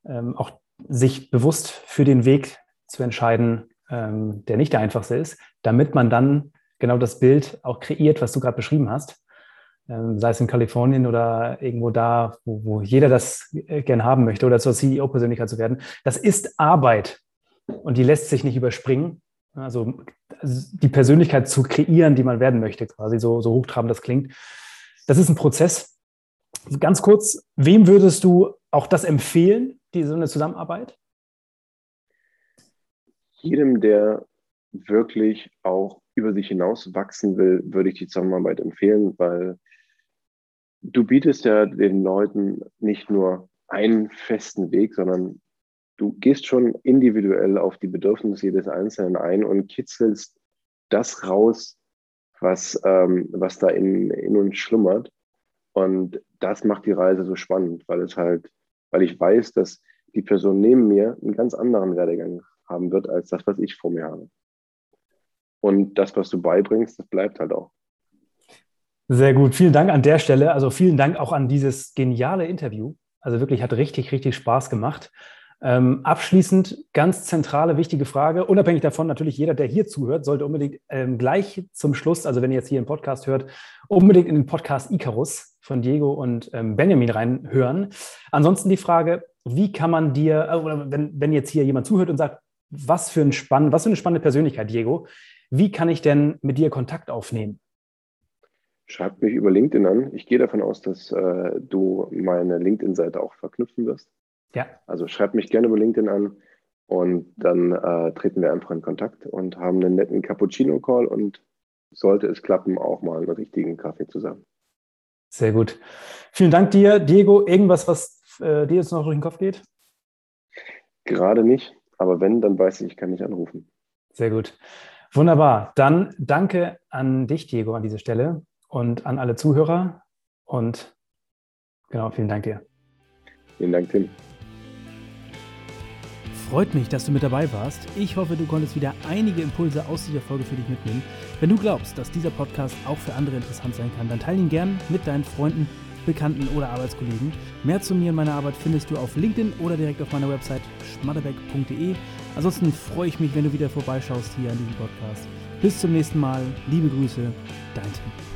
ähm, auch sich bewusst für den Weg zu entscheiden, ähm, der nicht der einfachste ist, damit man dann genau das Bild auch kreiert, was du gerade beschrieben hast ähm, sei es in Kalifornien oder irgendwo da, wo, wo jeder das äh, gern haben möchte oder zur CEO-Persönlichkeit zu werden. Das ist Arbeit und die lässt sich nicht überspringen. Also, also die Persönlichkeit zu kreieren, die man werden möchte, quasi so, so hochtrabend das klingt. Das ist ein Prozess. Ganz kurz, wem würdest du auch das empfehlen, diese so eine Zusammenarbeit? Jedem, der wirklich auch über sich hinaus wachsen will, würde ich die Zusammenarbeit empfehlen, weil du bietest ja den Leuten nicht nur einen festen Weg, sondern du gehst schon individuell auf die Bedürfnisse jedes Einzelnen ein und kitzelst das raus, was, ähm, was da in, in uns schlummert. Und das macht die Reise so spannend, weil es halt, weil ich weiß, dass die Person neben mir einen ganz anderen Werdegang haben wird als das, was ich vor mir habe. Und das, was du beibringst, das bleibt halt auch. Sehr gut. Vielen Dank an der Stelle. Also vielen Dank auch an dieses geniale Interview. Also wirklich hat richtig, richtig Spaß gemacht. Ähm, abschließend ganz zentrale, wichtige Frage. Unabhängig davon, natürlich jeder, der hier zuhört, sollte unbedingt ähm, gleich zum Schluss, also wenn ihr jetzt hier einen Podcast hört, unbedingt in den Podcast Icarus von Diego und ähm, Benjamin reinhören. Ansonsten die Frage, wie kann man dir, äh, wenn, wenn jetzt hier jemand zuhört und sagt, was für, ein spann was für eine spannende Persönlichkeit, Diego, wie kann ich denn mit dir Kontakt aufnehmen? Schreib mich über LinkedIn an. Ich gehe davon aus, dass äh, du meine LinkedIn-Seite auch verknüpfen wirst. Ja. Also schreib mich gerne über LinkedIn an und dann äh, treten wir einfach in Kontakt und haben einen netten Cappuccino-Call und sollte es klappen, auch mal einen richtigen Kaffee zusammen. Sehr gut. Vielen Dank dir, Diego. Irgendwas, was äh, dir jetzt noch durch den Kopf geht? Gerade nicht, aber wenn, dann weiß ich, ich kann mich anrufen. Sehr gut. Wunderbar. Dann danke an dich, Diego, an dieser Stelle und an alle Zuhörer. Und genau, vielen Dank dir. Vielen Dank, Tim. Freut mich, dass du mit dabei warst. Ich hoffe, du konntest wieder einige Impulse aus dieser Folge für dich mitnehmen. Wenn du glaubst, dass dieser Podcast auch für andere interessant sein kann, dann teile ihn gern mit deinen Freunden, Bekannten oder Arbeitskollegen. Mehr zu mir und meiner Arbeit findest du auf LinkedIn oder direkt auf meiner Website schmatterbeck.de. Ansonsten freue ich mich, wenn du wieder vorbeischaust hier an diesem Podcast. Bis zum nächsten Mal. Liebe Grüße, dein Tim.